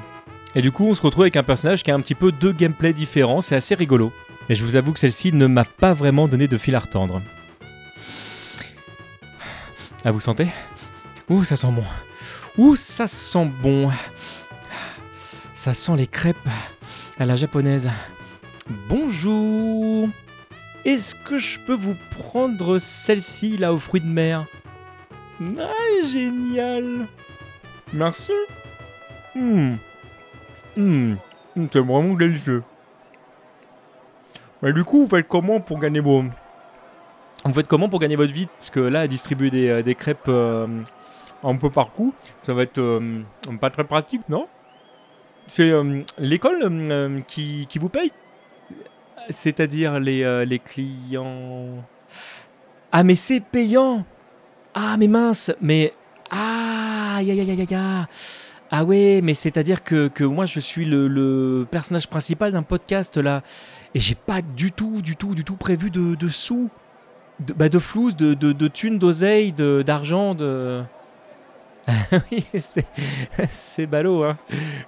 Speaker 2: Et du coup, on se retrouve avec un personnage qui a un petit peu deux gameplays différents, c'est assez rigolo. Mais je vous avoue que celle-ci ne m'a pas vraiment donné de fil à retendre. Ah, vous sentez? Ouh, ça sent bon. Ouh, ça sent bon. Ça sent les crêpes à la japonaise. Bonjour. Est-ce que je peux vous prendre celle-ci là aux fruits de mer? Ah, génial. Merci. Hmm. Hum, c'est vraiment délicieux. Mais du coup, vous faites comment pour gagner vos... Vous faites comment pour gagner votre vie? Parce que là, distribuer des, euh, crêpes euh, un peu partout, ça va être euh, pas très pratique, non? C'est l'école qui, qui, vous paye? C'est-à-dire les, les clients... Ah, mais c'est payant! Ah, mais mince! Mais... Ah, ya ya ya ya ya ah ouais, mais c'est-à-dire que, que, moi je suis le, personnage principal d'un podcast là, et j'ai pas du tout, du tout, du tout prévu de, de sous, de, bah de flous, de, de, de thunes, d'oseille, d'argent, de... oui, c'est ballot, hein.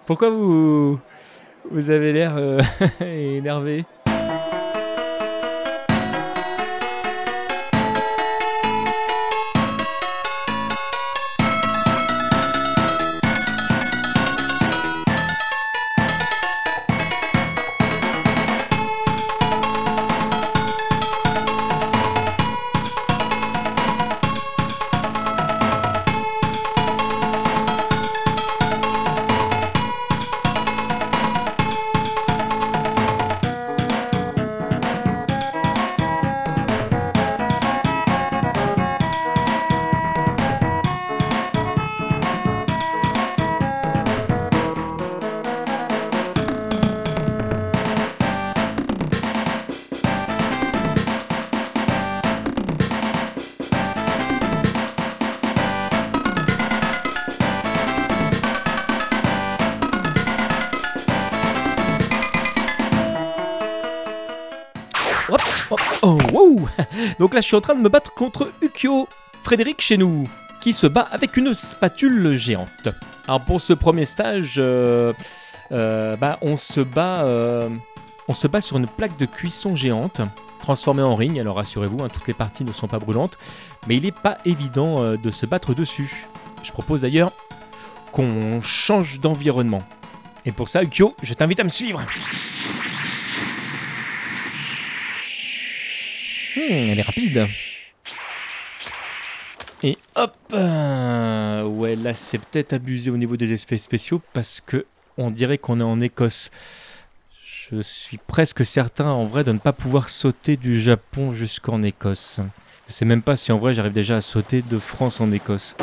Speaker 2: Pourquoi vous, vous avez l'air euh, énervé? Donc là, je suis en train de me battre contre Ukyo, Frédéric chez nous, qui se bat avec une spatule géante. Alors pour ce premier stage, euh, euh, bah, on se bat, euh, on se bat sur une plaque de cuisson géante transformée en ring. Alors rassurez-vous, hein, toutes les parties ne sont pas brûlantes, mais il n'est pas évident de se battre dessus. Je propose d'ailleurs qu'on change d'environnement. Et pour ça, Ukyo, je t'invite à me suivre. Hmm, elle est rapide. Et hop euh, Ouais, là c'est peut-être abusé au niveau des effets spéciaux parce que on dirait qu'on est en Écosse. Je suis presque certain en vrai de ne pas pouvoir sauter du Japon jusqu'en Écosse. Je sais même pas si en vrai j'arrive déjà à sauter de France en Écosse.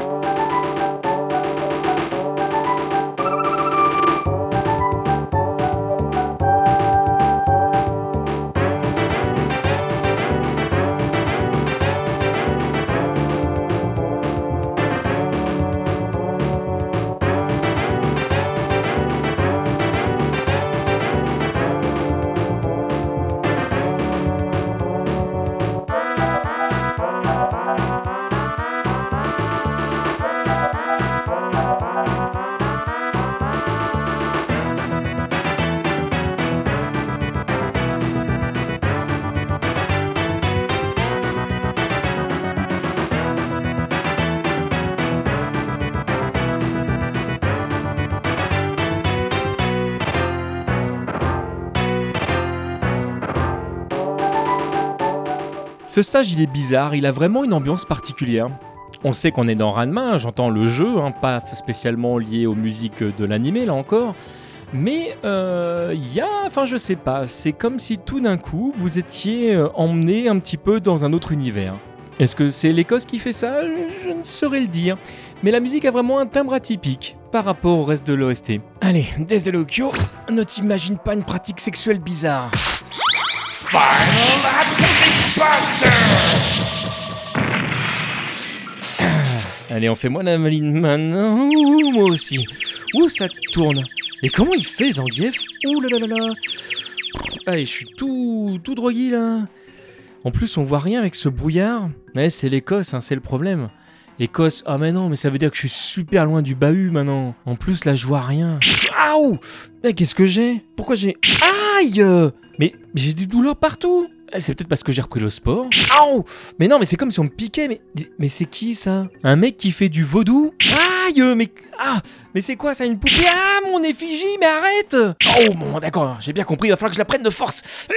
Speaker 2: Ce stage, il est bizarre, il a vraiment une ambiance particulière. On sait qu'on est dans Ranma, j'entends le jeu, hein, pas spécialement lié aux musiques de l'animé là encore. Mais euh, il y a, enfin je sais pas, c'est comme si tout d'un coup vous étiez euh, emmené un petit peu dans un autre univers. Est-ce que c'est l'Écosse qui fait ça? Je ne saurais le dire. Mais la musique a vraiment un timbre atypique par rapport au reste de l'OST. Allez, désolé Okyo, ne t'imagine pas une pratique sexuelle bizarre.
Speaker 1: Final Atomic Buster
Speaker 2: Allez, on fait moi la maline maintenant. Ouh, moi aussi. Ouh, ça tourne. Et comment il fait, Zangief Ouh là là là là. Allez, je suis tout, tout drogué là. En plus, on voit rien avec ce brouillard. Ouais, c'est l'Écosse, hein, c'est le problème. Écosse, ah mais non, mais ça veut dire que je suis super loin du bahut maintenant. En plus, là, je vois rien. Aouh Mais qu'est-ce que j'ai? Pourquoi j'ai... Aïe Mais j'ai des douleurs partout. Eh, C'est peut-être parce que j'ai repris le sport. Aouh Mais non, mais c'est comme si on me piquait, mais... Mais c'est qui, ça? Un mec qui fait du vaudou? Aïe Mais... Ah Mais c'est quoi, ça, une poupée? Ah, mon effigie, mais arrête! Oh, bon, d'accord, j'ai bien compris, il va falloir que je la prenne de force.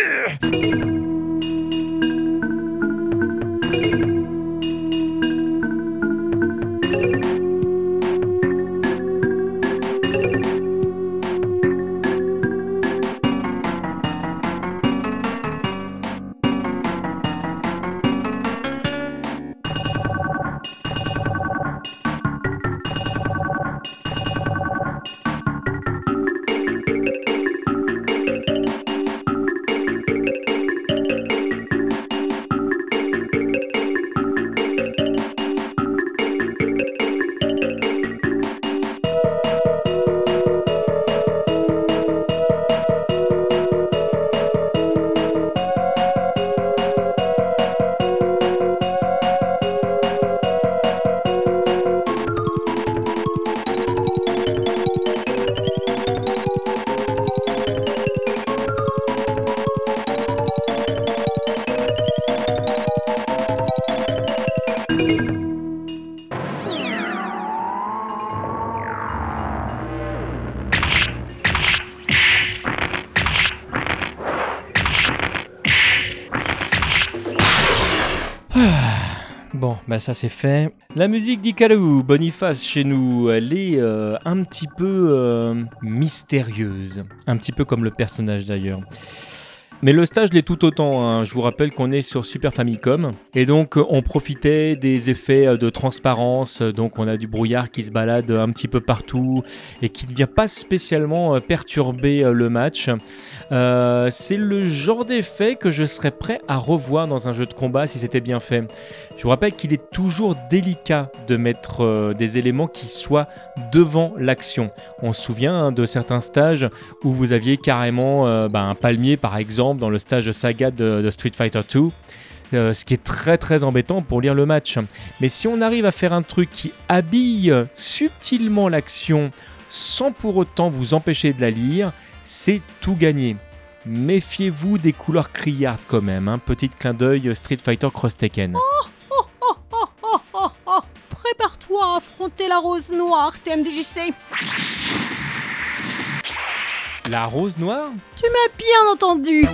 Speaker 2: C'est fait. La musique d'Ikaru, Boniface chez nous, elle est euh, un petit peu euh, mystérieuse. Un petit peu comme le personnage d'ailleurs. Mais le stage l'est tout autant. hein. Je vous rappelle qu'on est sur Super Famicom. Et donc, euh, on profitait des effets de transparence. Donc, on a du brouillard qui se balade un petit peu partout et qui ne vient pas spécialement perturber le match. C'est le genre d'effet que je serais prêt à revoir dans un jeu de combat si c'était bien fait. Je vous rappelle qu'il est toujours délicat de mettre euh, des éléments qui soient devant l'action. On se souvient hein, de certains stages où vous aviez carrément euh, bah, un palmier par exemple dans le stage saga de, de Street Fighter 2. euh, ce qui est très très embêtant pour lire le match. Mais si on arrive à faire un truc qui habille subtilement l'action sans pour autant vous empêcher de la lire, c'est tout gagné. Méfiez-vous des couleurs criardes quand même, hein. petit clin d'œil Street Fighter Cross Tekken.
Speaker 6: Oh, oh, oh, oh, oh. Prépare-toi à affronter la rose noire, TMDJC.
Speaker 2: La rose noire?
Speaker 6: Tu m'as bien entendu.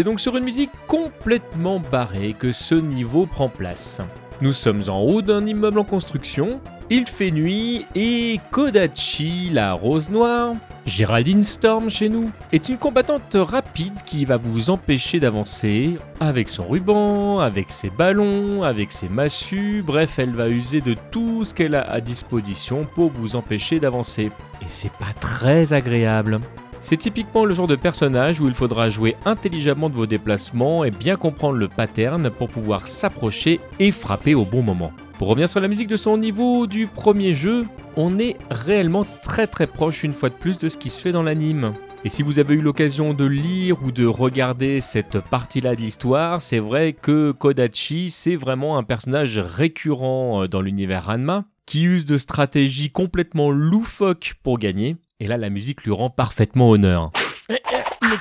Speaker 2: C'est donc sur une musique complètement barrée que ce niveau prend place. Nous sommes en haut d'un immeuble en construction, il fait nuit et Kodachi, la rose noire, Géraldine Storm chez nous, est une combattante rapide qui va vous empêcher d'avancer avec son ruban, avec ses ballons, avec ses massues, bref, elle va user de tout ce qu'elle a à disposition pour vous empêcher d'avancer. Et c'est pas très agréable. C'est typiquement le genre de personnage où il faudra jouer intelligemment de vos déplacements et bien comprendre le pattern pour pouvoir s'approcher et frapper au bon moment. Pour revenir sur la musique de son niveau du premier jeu, on est réellement très très proche une fois de plus de ce qui se fait dans l'anime. Et si vous avez eu l'occasion de lire ou de regarder cette partie-là de l'histoire, c'est vrai que Kodachi, c'est vraiment un personnage récurrent euh, dans l'univers Ranma, qui use de stratégies complètement loufoques pour gagner. Et là, la musique lui rend parfaitement honneur.
Speaker 7: Mais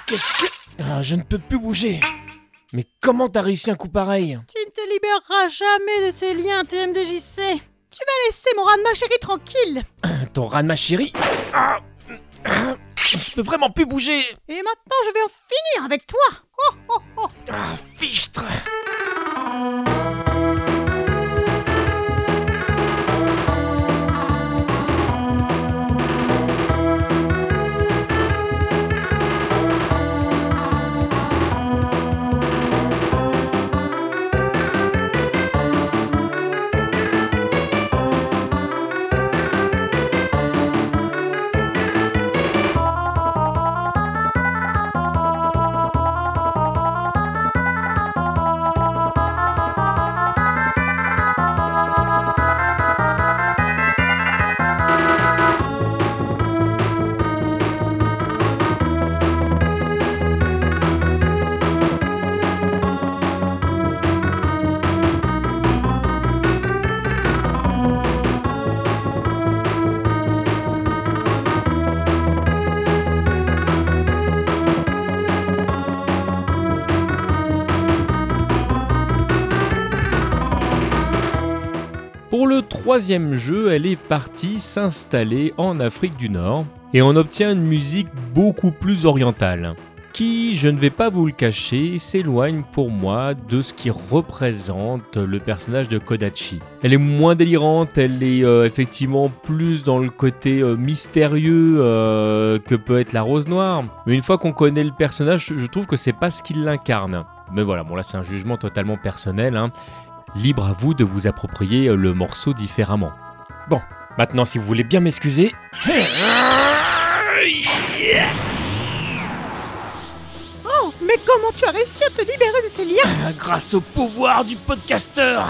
Speaker 7: qu'est-ce que... Ah, je ne peux plus bouger. Mais comment t'as réussi un coup pareil?
Speaker 6: Tu ne te libéreras jamais de ces liens, TMDJC. Tu vas laisser mon Ranma chéri tranquille.
Speaker 7: Ton Ranma chéri Ah, ah, Je peux vraiment plus bouger
Speaker 6: Et maintenant, je vais en finir avec toi. Oh, oh, oh.
Speaker 7: Ah, fichtre
Speaker 2: Pour le troisième jeu, elle est partie s'installer en Afrique du Nord et on obtient une musique beaucoup plus orientale, qui, je ne vais pas vous le cacher, s'éloigne pour moi de ce qui représente le personnage de Kodachi. Elle est moins délirante, elle est euh, effectivement plus dans le côté euh, mystérieux euh, que peut être la Rose Noire, mais une fois qu'on connaît le personnage, je trouve que c'est pas ce qu'il l'incarne. Mais voilà, bon là c'est un jugement totalement personnel, hein. Libre à vous de vous approprier le morceau différemment. Bon, maintenant si vous voulez bien m'excuser.
Speaker 6: Oh, mais comment tu as réussi à te libérer de ces liens
Speaker 7: Ah, Grâce au pouvoir du podcasteur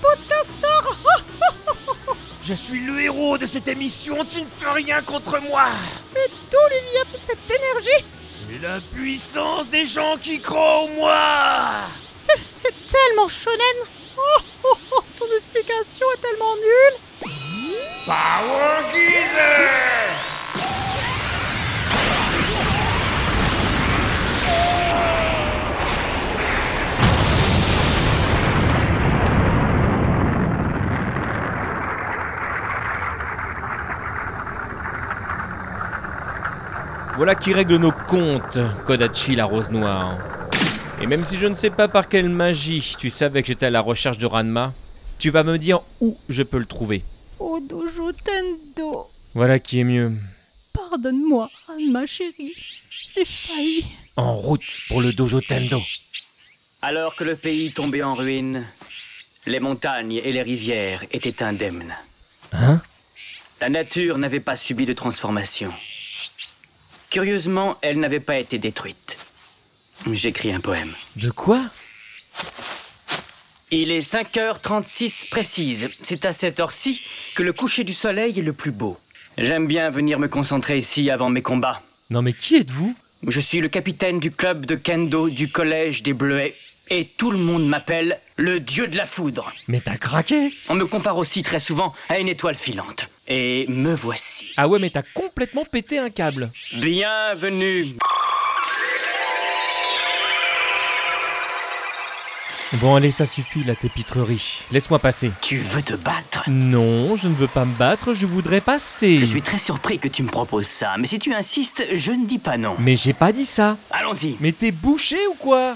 Speaker 6: Podcaster
Speaker 7: Je suis le héros de cette émission, tu ne peux rien contre moi
Speaker 6: D'où lui vient toute cette énergie
Speaker 7: C'est la puissance des gens qui croient en moi
Speaker 6: C'est tellement shonen oh, oh, oh, Ton explication est tellement nulle
Speaker 7: Power Geezer
Speaker 2: Voilà qui règle nos comptes, Kodachi la rose noire. Et même si je ne sais pas par quelle magie tu savais que j'étais à la recherche de Ranma, tu vas me dire où je peux le trouver.
Speaker 3: Oh Dojo Tendo,
Speaker 2: Voilà qui est mieux.
Speaker 3: pardonne-moi, ma chérie. J'ai failli.
Speaker 2: En route pour le dojo Tendo.
Speaker 8: Alors que le pays tombait en ruine, les montagnes et les rivières étaient indemnes.
Speaker 2: Hein?
Speaker 8: La nature n'avait pas subi de transformation. Curieusement, elle n'avait pas été détruite. J'écris un poème.
Speaker 2: De quoi?
Speaker 8: Il est 5h36 précise. C'est à cette heure-ci que le coucher du soleil est le plus beau. J'aime bien venir me concentrer ici avant mes combats.
Speaker 2: Non mais qui êtes-vous?
Speaker 8: Je suis le capitaine du club de kendo du collège des Bleuets. Et tout le monde m'appelle le dieu de la foudre.
Speaker 2: Mais t'as craqué?
Speaker 8: On me compare aussi très souvent à une étoile filante. Et me voici.
Speaker 2: Ah ouais mais t'as complètement pété un câble.
Speaker 8: Bienvenue.
Speaker 2: Bon allez ça suffit la tépitrerie. Laisse-moi passer.
Speaker 8: Tu veux te battre?
Speaker 2: Non, je ne veux pas me battre, je voudrais passer.
Speaker 8: Je suis très surpris que tu me proposes ça, mais si tu insistes, je ne dis pas non.
Speaker 2: Mais j'ai pas dit ça.
Speaker 8: Allons-y.
Speaker 2: Mais t'es bouché ou quoi?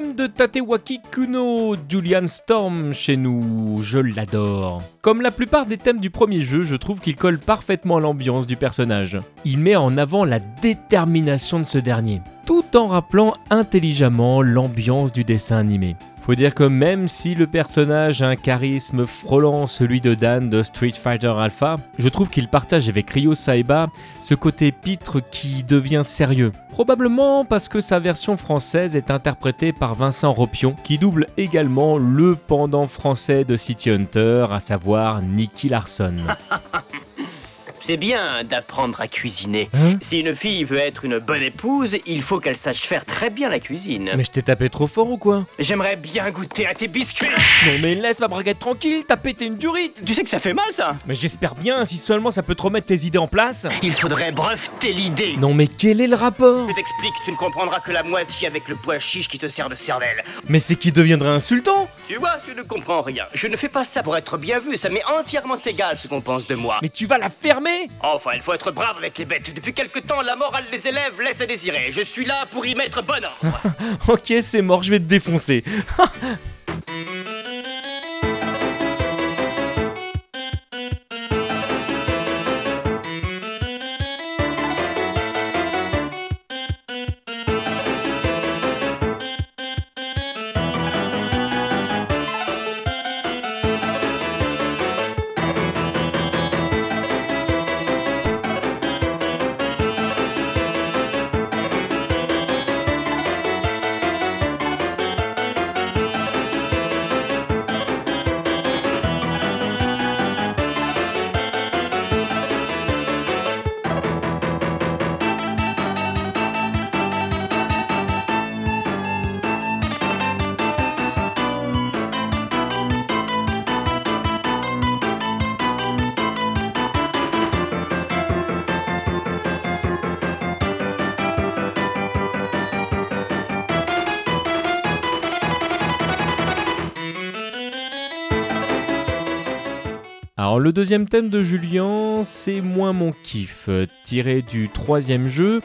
Speaker 2: De Tatewaki Kuno, Julian Storm chez nous, je l'adore. Comme la plupart des thèmes du premier jeu, je trouve qu'il colle parfaitement à l'ambiance du personnage. Il met en avant la détermination de ce dernier, tout en rappelant intelligemment l'ambiance du dessin animé. Faut dire que même si le personnage a un charisme frôlant celui de Dan de Street Fighter Alpha, je trouve qu'il partage avec Ryo Saiba ce côté pitre qui devient sérieux. Probablement parce que sa version française est interprétée par Vincent Ropion, qui double également le pendant français de City Hunter, à savoir Nicky Larson.
Speaker 8: C'est bien d'apprendre à cuisiner.
Speaker 2: Hein
Speaker 8: Si une fille veut être une bonne épouse, il faut qu'elle sache faire très bien la cuisine.
Speaker 2: Mais je t'ai tapé trop fort ou quoi
Speaker 8: J'aimerais bien goûter à tes biscuits.
Speaker 2: Non mais laisse ma braguette tranquille, t'as pété une durite
Speaker 8: Tu sais que ça fait mal, ça
Speaker 2: Mais j'espère bien, si seulement ça peut te remettre tes idées en place
Speaker 8: Il faudrait breveter l'idée.
Speaker 2: Non mais quel est le rapport
Speaker 8: Je t'explique, tu ne comprendras que la moitié avec le pois chiche qui te sert de cervelle.
Speaker 2: Mais c'est qui deviendrait insultant
Speaker 8: Tu vois, tu ne comprends rien. Je ne fais pas ça pour être bien vu, ça m'est entièrement égal ce qu'on pense de moi.
Speaker 2: Mais tu vas la fermer
Speaker 8: Enfin, il faut être brave avec les bêtes. Depuis quelque temps, la morale des élèves laisse à désirer. Je suis là pour y mettre bon ordre.
Speaker 2: Ok, c'est mort, je vais te défoncer. Alors le deuxième thème de Julien, c'est moins mon kiff. Tiré du troisième jeu,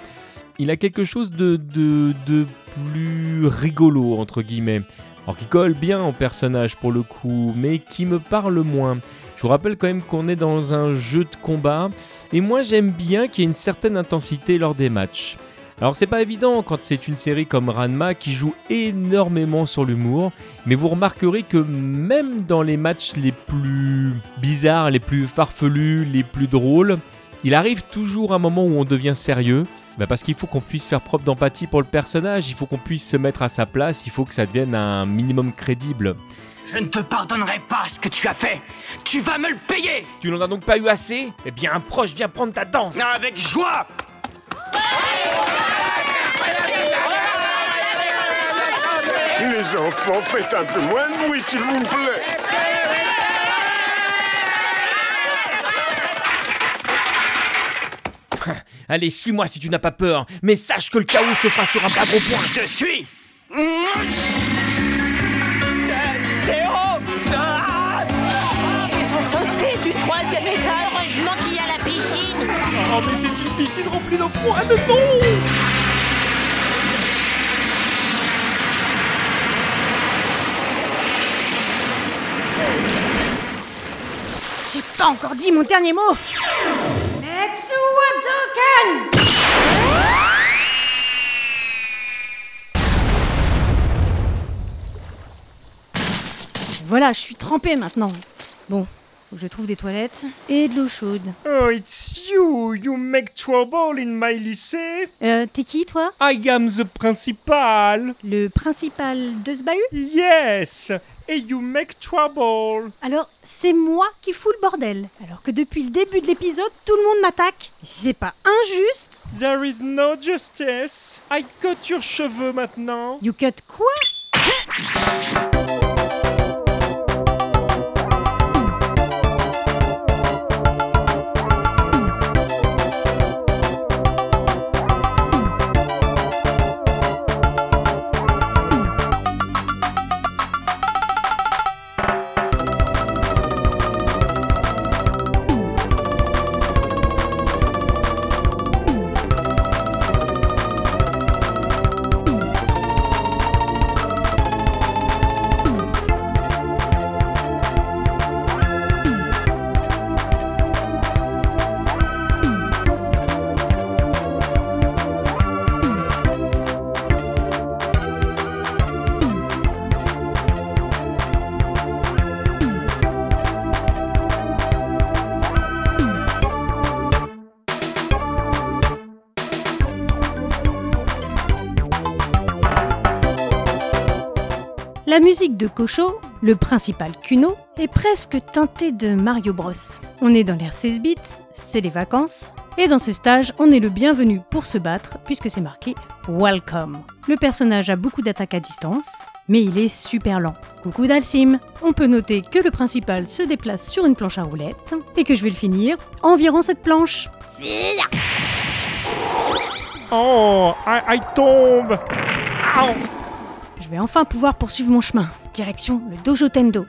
Speaker 2: il a quelque chose de, de, de plus rigolo, entre guillemets. Alors qui colle bien au personnage pour le coup, mais qui me parle moins. Je vous rappelle quand même qu'on est dans un jeu de combat, et moi j'aime bien qu'il y ait une certaine intensité lors des matchs. Alors c'est pas évident quand c'est une série comme Ranma qui joue énormément sur l'humour, mais vous remarquerez que même dans les matchs les plus bizarres, les plus farfelus, les plus drôles, il arrive toujours un moment où on devient sérieux. Bah parce qu'il faut qu'on puisse faire preuve d'empathie pour le personnage, il faut qu'on puisse se mettre à sa place, il faut que ça devienne un minimum crédible.
Speaker 8: Je ne te pardonnerai pas ce que tu as fait. Tu vas me le payer
Speaker 9: Tu n'en as donc pas eu assez? Eh bien, un proche vient prendre ta danse
Speaker 8: Avec joie
Speaker 3: Les enfants, faites un peu moins de bruit, s'il vous plaît.
Speaker 9: Allez, suis-moi si tu n'as pas peur, mais sache que le chaos se fera sur un pas gros point
Speaker 8: Je te suis
Speaker 10: Ils sont sautés du troisième étage.
Speaker 11: Heureusement qu'il y a la piscine.
Speaker 2: Oh mais c'est une piscine remplie d'eau froide, non
Speaker 4: J'ai pas encore dit mon dernier mot. Voilà, je suis trempée maintenant. Bon, faut que je trouve des toilettes et de l'eau chaude.
Speaker 2: Oh, it's you, you make trouble in my lycée.
Speaker 4: Euh, t'es qui toi?
Speaker 2: I am the principal.
Speaker 4: Le principal de ce bahut?
Speaker 2: Yes, et you make trouble.
Speaker 4: Alors, c'est moi qui fous le bordel. Alors que depuis le début de l'épisode, tout le monde m'attaque. Et si c'est pas injuste,
Speaker 2: There is no justice. I cut your cheveux maintenant.
Speaker 4: you cut quoi? De Cocho, le principal Cuno, est presque teintée de Mario Bros. On est dans l'air 16 bits, c'est les vacances, et dans ce stage, on est le bienvenu pour se battre puisque c'est marqué Welcome. Le personnage a beaucoup d'attaques à distance, mais il est super lent. Coucou Dalsim On peut noter que le principal se déplace sur une planche à roulettes et que je vais le finir environ cette planche.
Speaker 2: Oh, I tombe.
Speaker 4: Je vais enfin pouvoir poursuivre mon chemin. Direction le Dojo Tendo.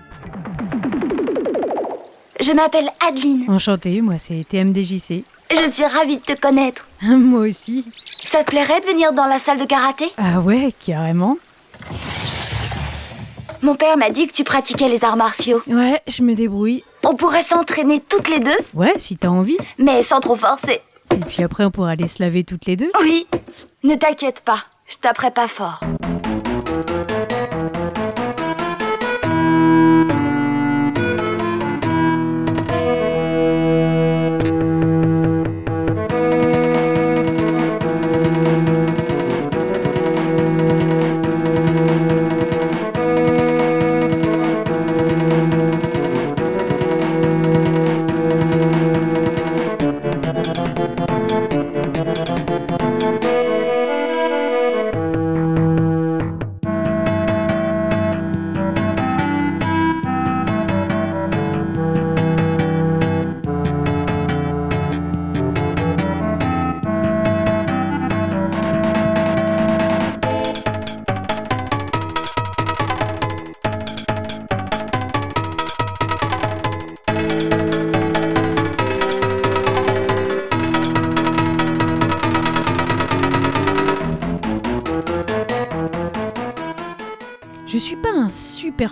Speaker 12: Je m'appelle Adeline.
Speaker 4: Enchanté, moi c'est TMDJC.
Speaker 12: Je suis ravie de te connaître.
Speaker 4: moi aussi.
Speaker 12: Ça te plairait de venir dans la salle de karaté?
Speaker 4: Ah ouais, carrément.
Speaker 12: Mon père m'a dit que tu pratiquais les arts martiaux.
Speaker 4: Ouais, je me débrouille.
Speaker 12: On pourrait s'entraîner toutes les deux,
Speaker 4: Ouais, si t'as envie.
Speaker 12: mais sans trop forcer.
Speaker 4: Et puis après, on pourra aller se laver toutes les deux.
Speaker 12: Oui, ne t'inquiète pas, je taperai pas fort.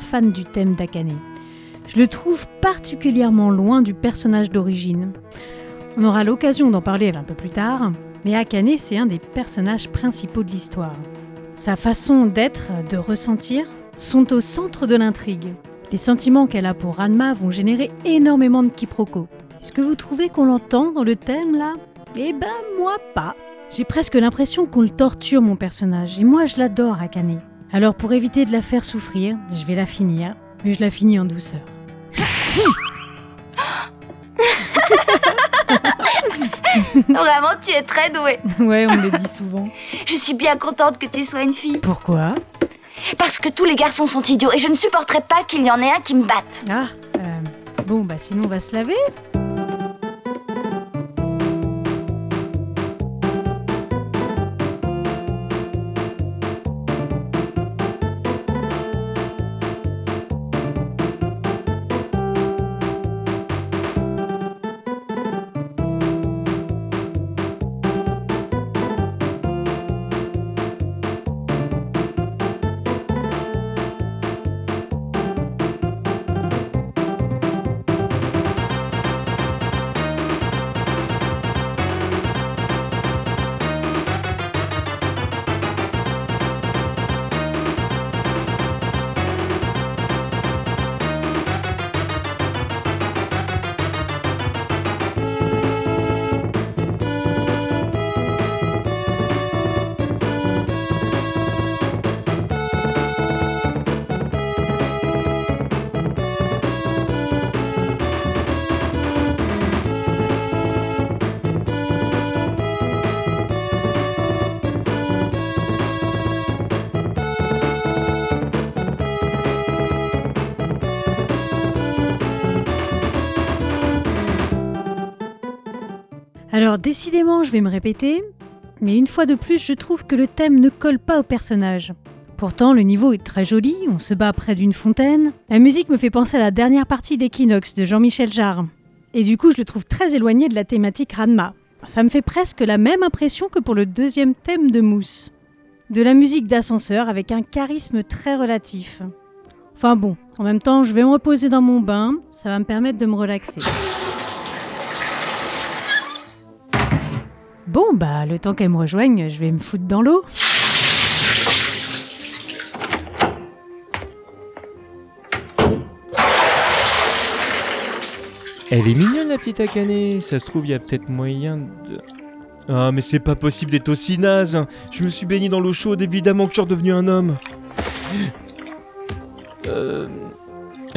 Speaker 12: Fan du thème d'Akane. Je le trouve particulièrement loin du personnage d'origine. On aura l'occasion d'en parler un peu plus tard, mais Akane c'est un des personnages principaux de l'histoire. Sa façon d'être, de ressentir, sont au centre de l'intrigue. Les sentiments qu'elle a pour Ranma vont générer énormément de quiproquos. Est-ce que vous trouvez qu'on l'entend dans le thème là? Eh ben moi pas.
Speaker 4: J'ai presque l'impression qu'on le torture, mon personnage, et moi je l'adore, Akane. Alors pour éviter de la faire souffrir, je vais la finir, mais je la finis en douceur.
Speaker 12: Vraiment, tu es très douée.
Speaker 4: ouais, on le dit souvent.
Speaker 12: Je suis bien contente que tu sois une fille.
Speaker 4: Pourquoi?
Speaker 12: Parce que tous les garçons sont idiots et je ne supporterai pas qu'il y en ait un qui me batte.
Speaker 4: Ah, euh, bon, bah sinon on va se laver. Alors décidément, je vais me répéter, mais une fois de plus, je trouve que le thème ne colle pas au personnage. Pourtant, le niveau est très joli, on se bat près d'une fontaine. La musique me fait penser à la dernière partie d'Equinox de Jean-Michel Jarre. Et du coup, je le trouve très éloigné de la thématique Ranma. Ça me fait presque la même impression que pour le deuxième thème de Mousse. De la musique d'ascenseur avec un charisme très relatif. Enfin bon, en même temps, je vais me reposer dans mon bain, ça va me permettre de me relaxer. Bon, bah, le temps qu'elle me rejoigne, je vais me foutre dans l'eau.
Speaker 2: Elle est mignonne la petite Akane, ça se trouve il y a peut-être moyen de... Ah mais c'est pas possible d'être aussi naze Je me suis baigné dans l'eau chaude, évidemment que je suis redevenu un homme. Euh...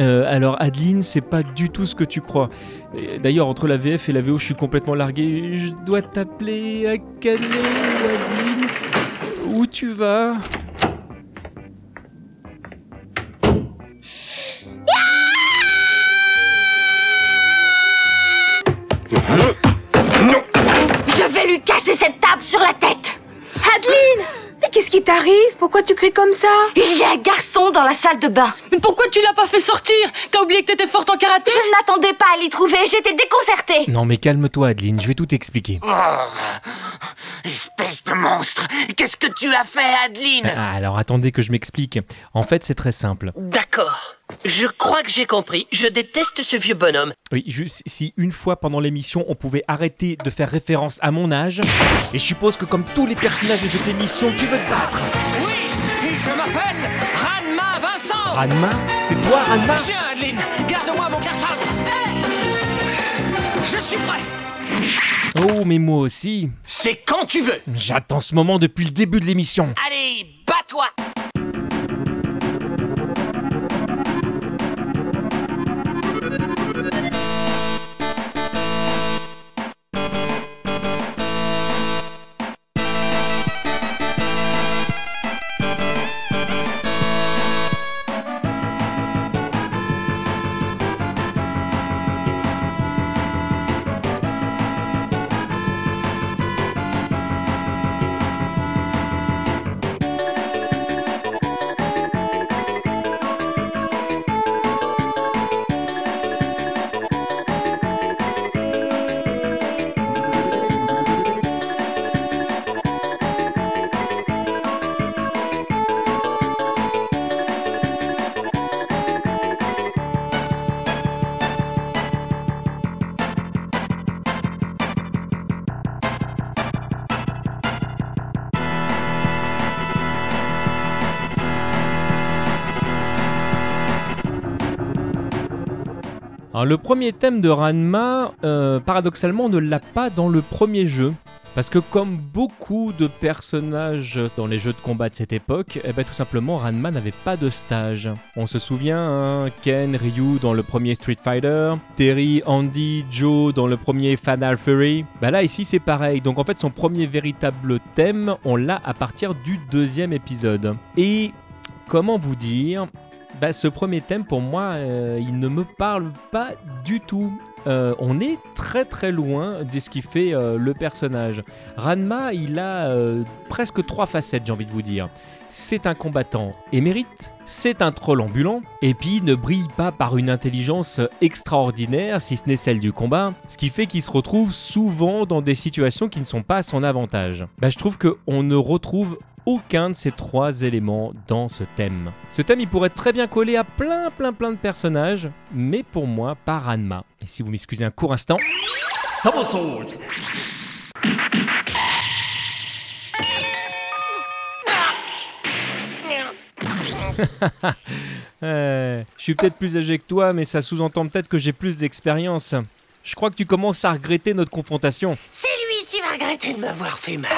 Speaker 2: euh, alors Adeline, c'est pas du tout ce que tu crois. D'ailleurs, entre la VF et la VO, je suis complètement largué. Je dois t'appeler Akane ou Adeline Où tu vas?
Speaker 6: T'arrive? Pourquoi tu cries comme ça?
Speaker 12: Il y a un garçon dans la salle de bain.
Speaker 11: Mais pourquoi tu l'as pas fait sortir? T'as oublié que t'étais forte en karaté?
Speaker 12: Je ne m'attendais pas à l'y trouver, j'étais déconcertée.
Speaker 2: Non mais calme-toi Adeline, je vais tout t'expliquer.
Speaker 13: Espèce de monstre Qu'est-ce que tu as fait, Adeline?
Speaker 2: Ah, alors attendez que je m'explique. En fait, c'est très simple.
Speaker 13: D'accord. Je crois que j'ai compris. Je déteste ce vieux bonhomme.
Speaker 2: Oui, juste si une fois pendant l'émission on pouvait arrêter de faire référence à mon âge, et je suppose que comme tous les personnages de cette émission, tu veux te battre.
Speaker 11: Oui, je m'appelle Ranma Vincent
Speaker 2: Ranma? C'est toi Ranma?
Speaker 11: Tiens, Adeline, garde-moi mon cartable Je suis prêt
Speaker 2: Oh, mais moi aussi.
Speaker 11: C'est quand tu veux
Speaker 2: J'attends ce moment depuis le début de l'émission.
Speaker 13: Allez, bats-toi
Speaker 2: Le premier thème de Ranma, euh, paradoxalement, ne l'a pas dans le premier jeu. Parce que comme beaucoup de personnages dans les jeux de combat de cette époque, eh ben, tout simplement Ranma n'avait pas de stage. On se souvient, hein, Ken, Ryu dans le premier Street Fighter, Terry, Andy, Joe dans le premier Final Fury. Bah là ici c'est pareil, donc en fait son premier véritable thème, on l'a à partir du deuxième épisode. Et comment vous dire bah, ce premier thème, pour moi, euh, il ne me parle pas du tout. Euh, on est très très loin de ce qui fait euh, le personnage. Ranma, il a presque trois facettes, j'ai envie de vous dire. C'est un combattant émérite, c'est un troll ambulant, et puis ne brille pas par une intelligence extraordinaire, si ce n'est celle du combat, ce qui fait qu'il se retrouve souvent dans des situations qui ne sont pas à son avantage. Bah, je trouve qu'on ne retrouve aucun de ces trois éléments dans ce thème. Ce thème, il pourrait très bien coller à plein, plein, plein de personnages, mais pour moi, pas Ranma. Et si vous m'excusez un court instant. Somersault euh, je suis peut-être plus âgé que toi, mais ça sous-entend peut-être que j'ai plus d'expérience. Je crois que tu commences à regretter notre confrontation.
Speaker 13: C'est lui qui va regretter de m'avoir fait mal.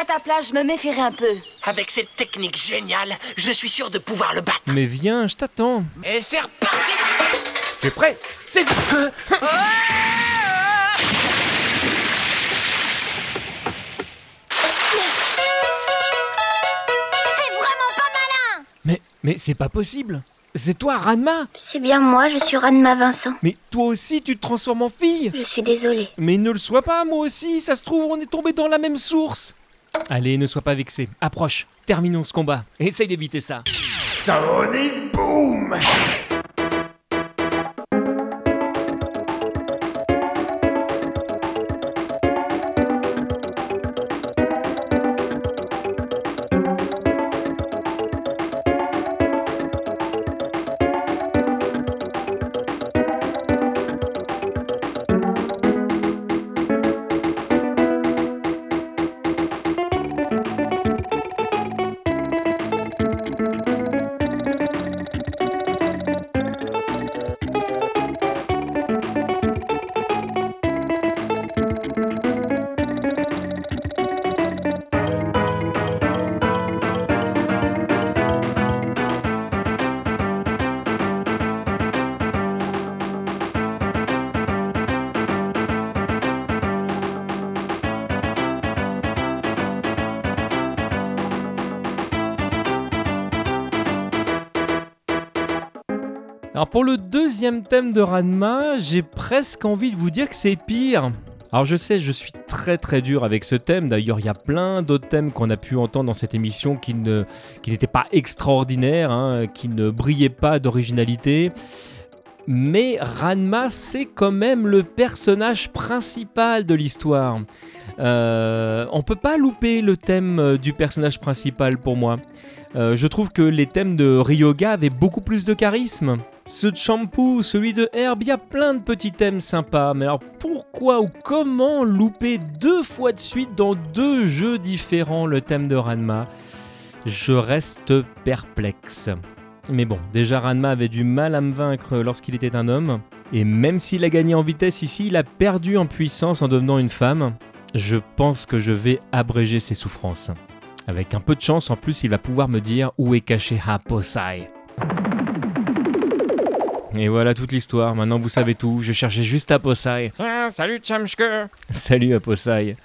Speaker 12: À ta place, je me méfierais un peu.
Speaker 13: Avec cette technique géniale, je suis sûr de pouvoir le battre.
Speaker 2: Mais viens, je t'attends.
Speaker 13: Et c'est reparti
Speaker 2: Tu es prêt? C'est ça
Speaker 12: C'est vraiment pas malin
Speaker 2: Mais, mais c'est pas possible c'est toi, Ranma
Speaker 14: C'est bien moi, je suis Ranma Vincent.
Speaker 2: Mais toi aussi, tu te transformes en fille
Speaker 14: Je suis désolé.
Speaker 2: Mais ne le sois pas, moi aussi, ça se trouve, on est tombé dans la même source. Allez, ne sois pas vexé. Approche, terminons ce combat. Essaye d'éviter ça.
Speaker 15: Sonic Boom
Speaker 2: deuxième thème de Ranma, j'ai presque envie de vous dire que c'est pire. Alors je sais, je suis très très dur avec ce thème. D'ailleurs, il y a plein d'autres thèmes qu'on a pu entendre dans cette émission qui n'étaient pas extraordinaires, hein, qui ne brillaient pas d'originalité. Mais Ranma, c'est quand même le personnage principal de l'histoire. Euh, on peut pas louper le thème du personnage principal pour moi. Euh, je trouve que les thèmes de Ryoga avaient beaucoup plus de charisme. Ce shampoo, celui de Herb, il y a plein de petits thèmes sympas, mais alors pourquoi ou comment louper deux fois de suite dans deux jeux différents le thème de Ranma? Je reste perplexe. Mais bon, déjà Ranma avait du mal à me vaincre lorsqu'il était un homme, et même s'il a gagné en vitesse ici, il a perdu en puissance en devenant une femme. Je pense que je vais abréger ses souffrances. Avec un peu de chance, en plus, il va pouvoir me dire où est caché Haposai. Et voilà toute l'histoire. Maintenant, vous savez tout. Je cherchais juste Aposai.
Speaker 1: Ah, salut, Tchamchke.
Speaker 2: Salut, Aposai.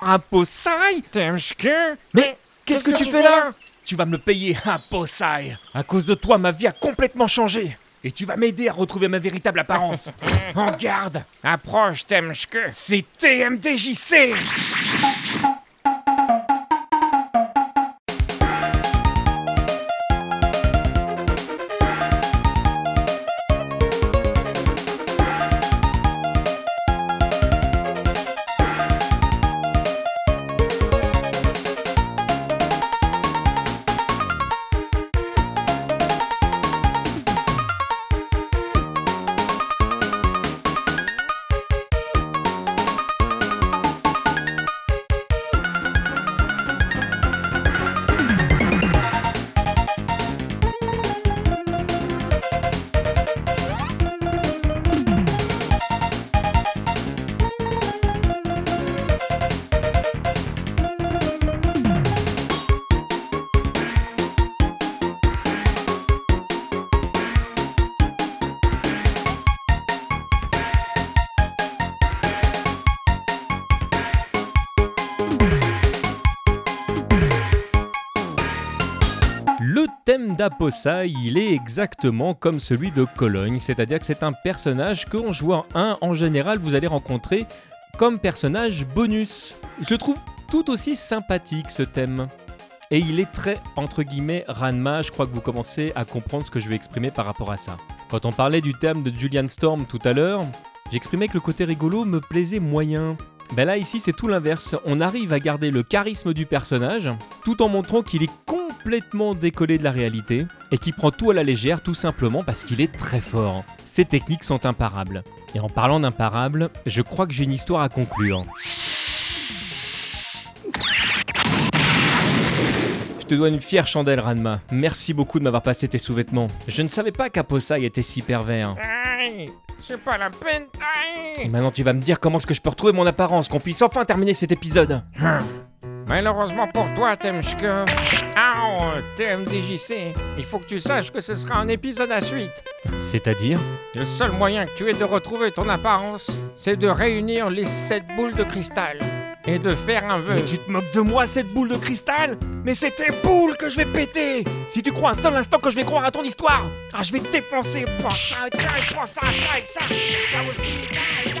Speaker 1: Aposai Tchamchke
Speaker 2: Mais qu'est-ce que, tu fais là Tu vas me le payer, Aposai. À cause de toi, ma vie a complètement changé. Et tu vas m'aider à retrouver ma véritable apparence. en garde
Speaker 1: Approche, Temchke.
Speaker 2: C'est TMDJC il est exactement comme celui de Cologne, c'est-à-dire que c'est un personnage que en jouant un, en général, vous allez rencontrer comme personnage bonus. Je trouve tout aussi sympathique ce thème. Et il est très, entre guillemets, Ranma, je crois que vous commencez à comprendre ce que je vais exprimer par rapport à ça. Quand on parlait du thème de Julian Storm tout à l'heure, j'exprimais que le côté rigolo me plaisait moyen. Ben là ici c'est tout l'inverse, on arrive à garder le charisme du personnage tout en montrant qu'il est complètement décollé de la réalité et qui prend tout à la légère tout simplement parce qu'il est très fort. Ses techniques sont imparables. Et en parlant d'imparables, je crois que j'ai une histoire à conclure. Je te dois une fière chandelle, Ranma. Merci beaucoup de m'avoir passé tes sous-vêtements. Je ne savais pas qu'Aposai était si pervers.
Speaker 1: Aïe, c'est pas la peine.
Speaker 2: Et maintenant, tu vas me dire comment est-ce que je peux retrouver mon apparence, qu'on puisse enfin terminer cet épisode.
Speaker 1: Hum. Malheureusement pour toi, Temchke. Ah, TMDJC, il faut que tu saches que ce sera un épisode à suite.
Speaker 2: C'est-à-dire?
Speaker 1: Le seul moyen que tu aies de retrouver ton apparence, c'est de réunir les sept boules de cristal et de faire un vœu.
Speaker 2: Mais tu te moques de moi, cette boule de cristal? Mais c'est tes boules que je vais péter! Si tu crois un seul instant que je vais croire à ton histoire, ah, je vais te défoncer. Prends ça, tiens, prends ça, ça et ça, ça aussi, ça et ça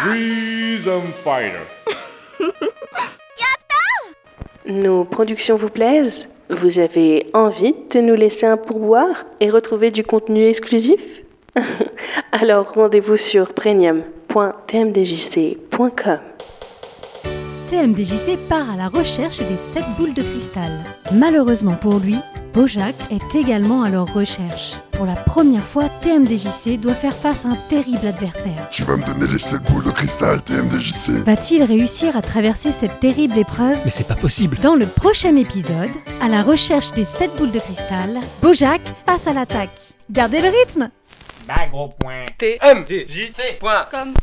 Speaker 16: Freedom Fighter.
Speaker 17: Nos productions vous plaisent? Vous avez envie de nous laisser un pourboire et retrouver du contenu exclusif? Alors rendez-vous sur premium.tmdjc.com.
Speaker 4: TMDJC part à la recherche des 7 boules de cristal. Malheureusement pour lui, Bojack est également à leur recherche. Pour la première fois, TMDJC doit faire face à un terrible adversaire.
Speaker 18: Tu vas me donner les 7 boules de cristal, TMDJC.
Speaker 4: Va-t-il réussir à traverser cette terrible épreuve
Speaker 2: Mais c'est pas possible
Speaker 4: Dans le prochain épisode, à la recherche des 7 boules de cristal, Bojack passe à l'attaque. Gardez le rythme
Speaker 1: Bah, gros point.
Speaker 11: TMDJC.com